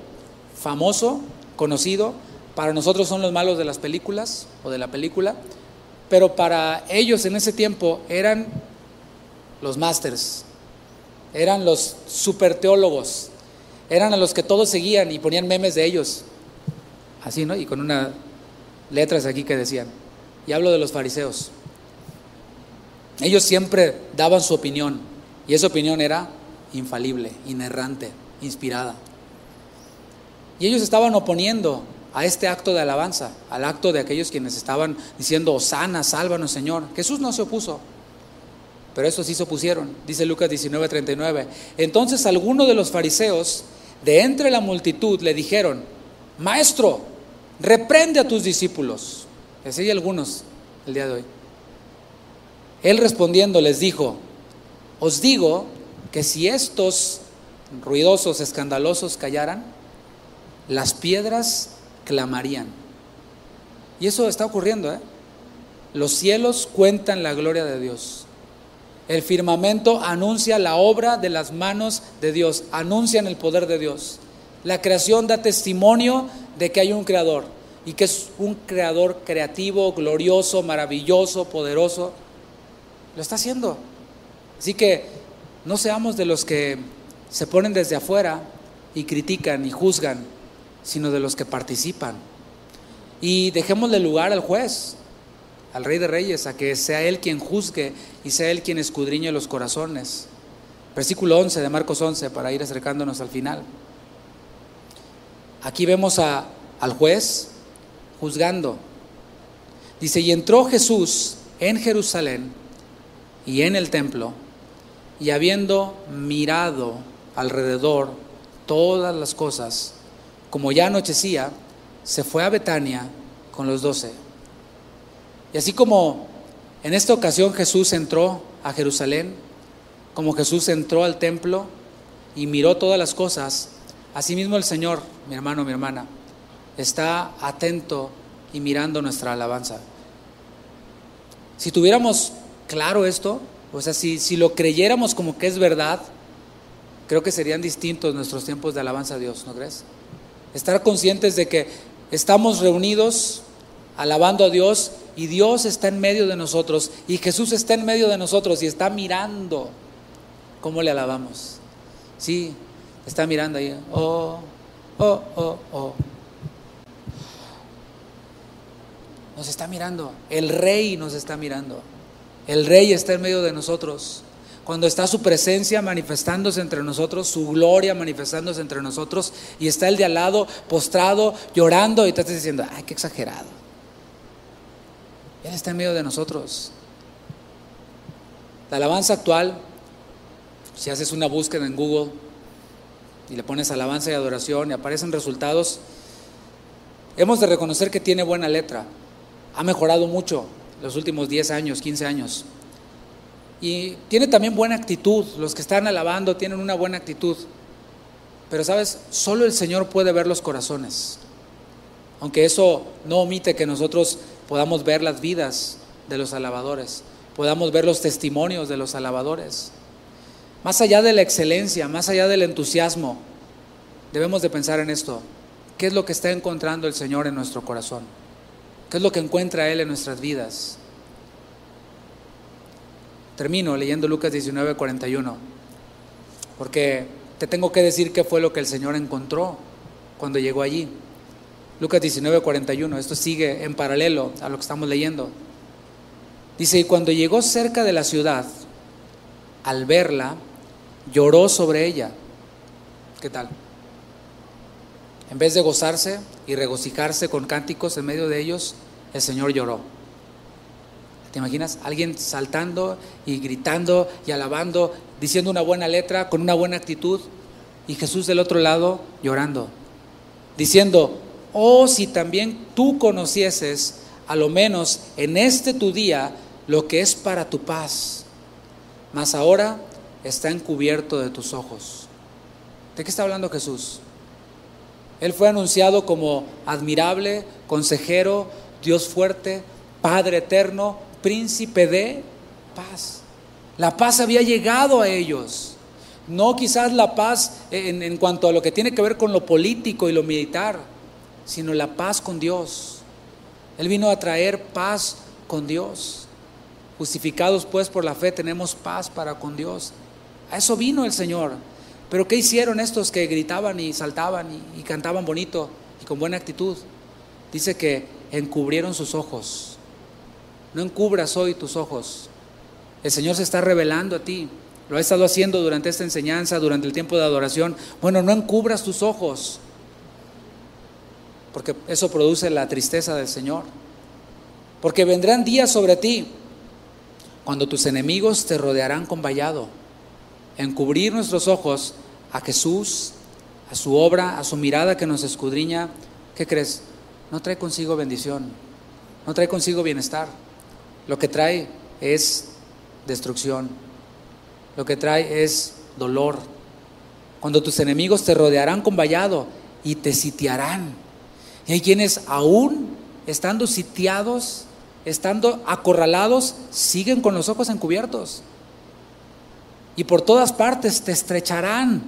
famoso, conocido, para nosotros son los malos de las películas o de la película, pero para ellos en ese tiempo eran los másters, eran los super teólogos, eran a los que todos seguían y ponían memes de ellos, así, ¿no? Y con unas letras aquí que decían, y hablo de los fariseos. Ellos siempre daban su opinión y esa opinión era infalible, inerrante, inspirada. Y ellos estaban oponiendo a este acto de alabanza, al acto de aquellos quienes estaban diciendo, sana, sálvanos Señor. Jesús no se opuso, pero estos sí se opusieron, dice Lucas 19:39. Entonces algunos de los fariseos de entre la multitud le dijeron, Maestro, reprende a tus discípulos. Así hay algunos el día de hoy. Él respondiendo les dijo, os digo que si estos ruidosos, escandalosos callaran, las piedras clamarían. Y eso está ocurriendo. ¿eh? Los cielos cuentan la gloria de Dios. El firmamento anuncia la obra de las manos de Dios, anuncian el poder de Dios. La creación da testimonio de que hay un creador y que es un creador creativo, glorioso, maravilloso, poderoso. Lo está haciendo. Así que no seamos de los que se ponen desde afuera y critican y juzgan, sino de los que participan. Y dejémosle lugar al juez, al Rey de Reyes, a que sea Él quien juzgue y sea Él quien escudriñe los corazones. Versículo 11 de Marcos 11, para ir acercándonos al final. Aquí vemos a, al juez juzgando. Dice, y entró Jesús en Jerusalén y en el templo, y habiendo mirado alrededor todas las cosas, como ya anochecía, se fue a Betania con los doce. Y así como en esta ocasión Jesús entró a Jerusalén, como Jesús entró al templo y miró todas las cosas, asimismo el Señor, mi hermano, mi hermana, está atento y mirando nuestra alabanza. Si tuviéramos claro esto, o sea, si, si lo creyéramos como que es verdad, creo que serían distintos nuestros tiempos de alabanza a Dios, ¿no crees? Estar conscientes de que estamos reunidos alabando a Dios y Dios está en medio de nosotros y Jesús está en medio de nosotros y está mirando cómo le alabamos. Sí, está mirando ahí. Oh, oh, oh, oh. Nos está mirando. El rey nos está mirando. El rey está en medio de nosotros. Cuando está su presencia manifestándose entre nosotros, su gloria manifestándose entre nosotros, y está el de al lado postrado, llorando, y te estás diciendo, ay, qué exagerado. Él está en medio de nosotros. La alabanza actual, si haces una búsqueda en Google y le pones alabanza y adoración y aparecen resultados, hemos de reconocer que tiene buena letra. Ha mejorado mucho los últimos 10 años, 15 años. Y tiene también buena actitud. Los que están alabando tienen una buena actitud. Pero sabes, solo el Señor puede ver los corazones. Aunque eso no omite que nosotros podamos ver las vidas de los alabadores, podamos ver los testimonios de los alabadores. Más allá de la excelencia, más allá del entusiasmo, debemos de pensar en esto. ¿Qué es lo que está encontrando el Señor en nuestro corazón? ¿Qué es lo que encuentra Él en nuestras vidas? Termino leyendo Lucas 19, 41, porque te tengo que decir qué fue lo que el Señor encontró cuando llegó allí. Lucas 19, 41, esto sigue en paralelo a lo que estamos leyendo. Dice, y cuando llegó cerca de la ciudad, al verla, lloró sobre ella. ¿Qué tal? En vez de gozarse y regocijarse con cánticos en medio de ellos, el Señor lloró. ¿Te imaginas? Alguien saltando y gritando y alabando, diciendo una buena letra, con una buena actitud, y Jesús del otro lado llorando, diciendo, oh si también tú conocieses, a lo menos en este tu día, lo que es para tu paz, mas ahora está encubierto de tus ojos. ¿De qué está hablando Jesús? Él fue anunciado como admirable, consejero, Dios fuerte, Padre eterno, príncipe de paz. La paz había llegado a ellos. No quizás la paz en, en, cuanto a lo que tiene que ver con lo político y lo militar, sino la paz con Dios. Él vino a traer paz con Dios. Justificados pues por la fe tenemos paz para con Dios. A eso vino el Señor. Pero ¿qué hicieron estos que gritaban y saltaban y, cantaban bonito y con buena actitud? Dice que encubrieron sus ojos. No encubras hoy tus ojos. El Señor se está revelando a ti. Lo ha estado haciendo durante esta enseñanza, durante el tiempo de adoración. Bueno, no encubras tus ojos, porque eso produce la tristeza del Señor. Porque vendrán días sobre ti cuando tus enemigos te rodearán con vallado. Encubrir nuestros ojos a Jesús, a su obra, a su mirada que nos escudriña, ¿qué crees? No trae consigo bendición, no trae consigo bienestar. Lo que trae es destrucción. Lo que trae es dolor. Cuando tus enemigos te rodearán con vallado y te sitiarán. Y hay quienes aún estando sitiados, estando acorralados, siguen con los ojos encubiertos. Y por todas partes te estrecharán.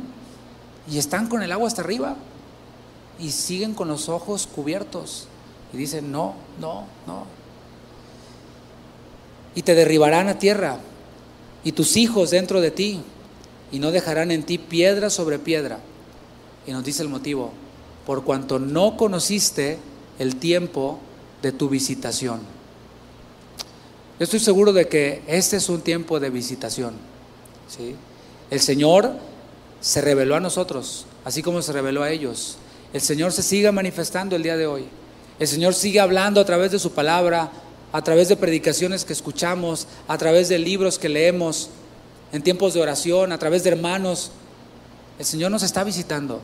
Y están con el agua hasta arriba. Y siguen con los ojos cubiertos. Y dicen, no, no, no y te derribarán a tierra, y tus hijos dentro de ti, y no dejarán en ti piedra sobre piedra. Y nos dice el motivo, por cuanto no conociste el tiempo de tu visitación. Yo estoy seguro de que este es un tiempo de visitación. El Señor se reveló a nosotros, así como se reveló a ellos. El Señor se sigue manifestando el día de hoy. El Señor sigue hablando a través de su palabra, a través de predicaciones que escuchamos, a través de libros que leemos, en tiempos de oración, a través de hermanos. El Señor nos está visitando.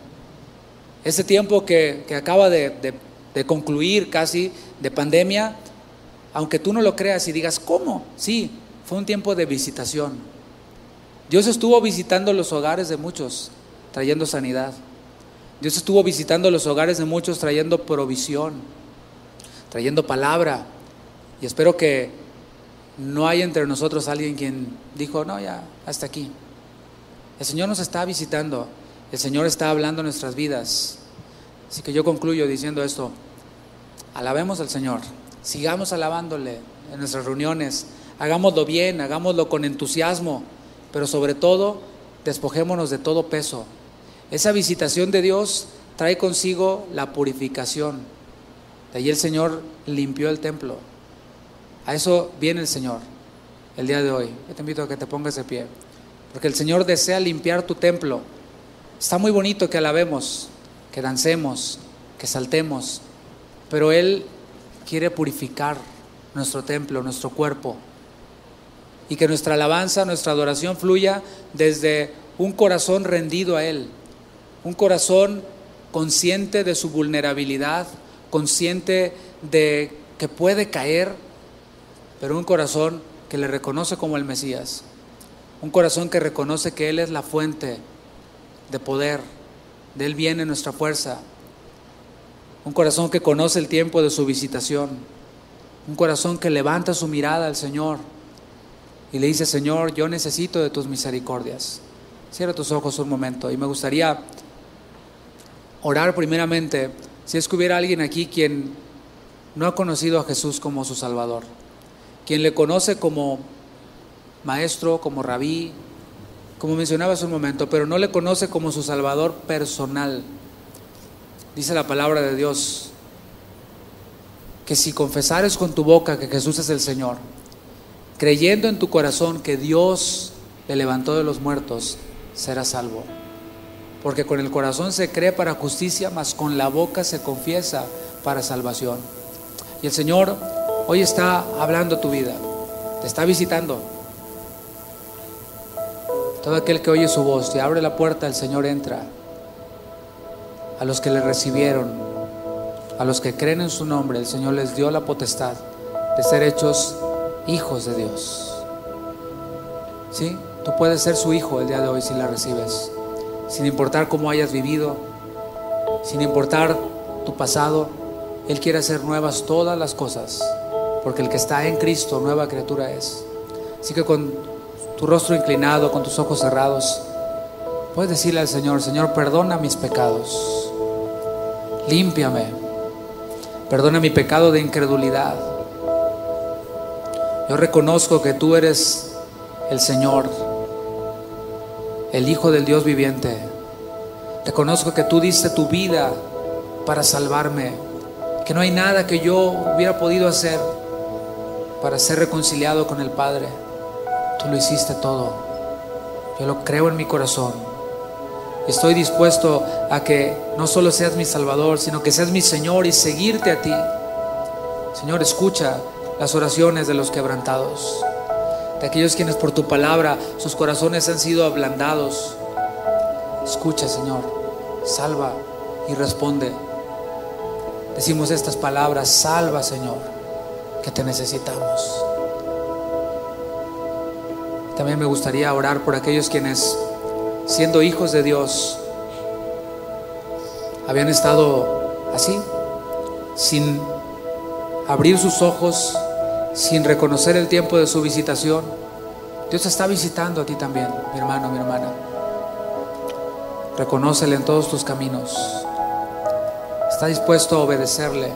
Ese tiempo que, acaba de, de concluir casi de pandemia, aunque tú no lo creas y digas, ¿cómo? Sí, fue un tiempo de visitación. Dios estuvo visitando los hogares de muchos, trayendo sanidad. Dios estuvo visitando los hogares de muchos, trayendo provisión, trayendo palabra, y espero que no hay entre nosotros alguien quien dijo, no, ya, hasta aquí. El Señor nos está visitando, el Señor está hablando nuestras vidas. Así que yo concluyo diciendo esto, alabemos al Señor, sigamos alabándole en nuestras reuniones, hagámoslo bien, hagámoslo con entusiasmo, pero sobre todo despojémonos de todo peso. Esa visitación de Dios trae consigo la purificación. De ahí el Señor limpió el templo. A eso viene el Señor el día de hoy. Yo te invito a que te pongas de pie. Porque el Señor desea limpiar tu templo. Está muy bonito que alabemos, que dancemos, que saltemos. Pero Él quiere purificar nuestro templo, nuestro cuerpo. Y que nuestra alabanza, nuestra adoración fluya desde un corazón rendido a Él. Un corazón consciente de su vulnerabilidad, consciente de que puede caer pero un corazón que le reconoce como el Mesías, un corazón que reconoce que Él es la fuente de poder, de Él viene nuestra fuerza, un corazón que conoce el tiempo de su visitación, un corazón que levanta su mirada al Señor y le dice, Señor, yo necesito de tus misericordias. Cierra tus ojos un momento y me gustaría orar primeramente si es que hubiera alguien aquí quien no ha conocido a Jesús como su Salvador quien le conoce como maestro, como rabí, como mencionaba hace un momento, pero no le conoce como su salvador personal. Dice la palabra de Dios que si confesares con tu boca que Jesús es el Señor, creyendo en tu corazón que Dios le levantó de los muertos, serás salvo. Porque con el corazón se cree para justicia, mas con la boca se confiesa para salvación. Y el Señor Hoy está hablando tu vida, te está visitando. Todo aquel que oye su voz y abre la puerta, el Señor entra. A los que le recibieron, a los que creen en su nombre, el Señor les dio la potestad de ser hechos hijos de Dios. ¿Sí? Tú puedes ser su hijo el día de hoy si la recibes, sin importar cómo hayas vivido, sin importar tu pasado. Él quiere hacer nuevas todas las cosas porque el que está en Cristo, nueva criatura es. Así que con tu rostro inclinado, con tus ojos cerrados, puedes decirle al Señor, Señor, perdona mis pecados, límpiame, Perdona mi pecado de incredulidad. Yo reconozco que tú eres el Señor, el Hijo del Dios viviente. Reconozco que tú diste tu vida para salvarme, que no hay nada que yo hubiera podido hacer para ser reconciliado con el Padre. Tú lo hiciste todo. Yo lo creo en mi corazón. Estoy dispuesto a que no solo seas mi Salvador, sino que seas mi Señor y seguirte a ti. Señor, escucha las oraciones de los quebrantados, de aquellos quienes por tu palabra sus corazones han sido ablandados. Escucha, Señor, salva y responde. Decimos estas palabras, salva, Señor, que te necesitamos. También me gustaría orar por aquellos quienes, siendo hijos de Dios, habían estado así, sin abrir sus ojos, sin reconocer el tiempo de su visitación. Dios está visitando a ti también, mi hermano, mi hermana. Reconócele en todos tus caminos. Está dispuesto a obedecerle.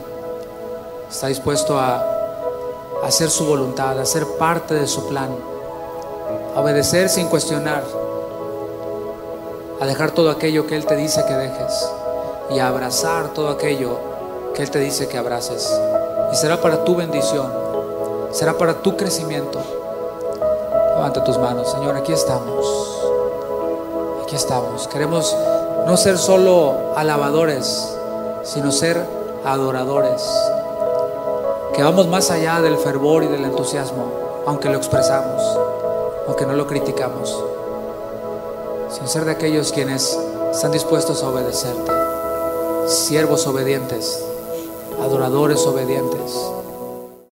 Está dispuesto a hacer su voluntad, a ser parte de su plan a obedecer sin cuestionar, a dejar todo aquello que Él te dice que dejes y a abrazar todo aquello que Él te dice que abraces. Y será para tu bendición, será para tu crecimiento. Levanta tus manos, Señor, aquí estamos. Aquí estamos. Queremos no ser solo alabadores, sino ser adoradores. Que vamos más allá del fervor y del entusiasmo, aunque lo expresamos aunque no lo criticamos, sin ser de aquellos quienes están dispuestos a obedecerte, siervos obedientes, adoradores obedientes.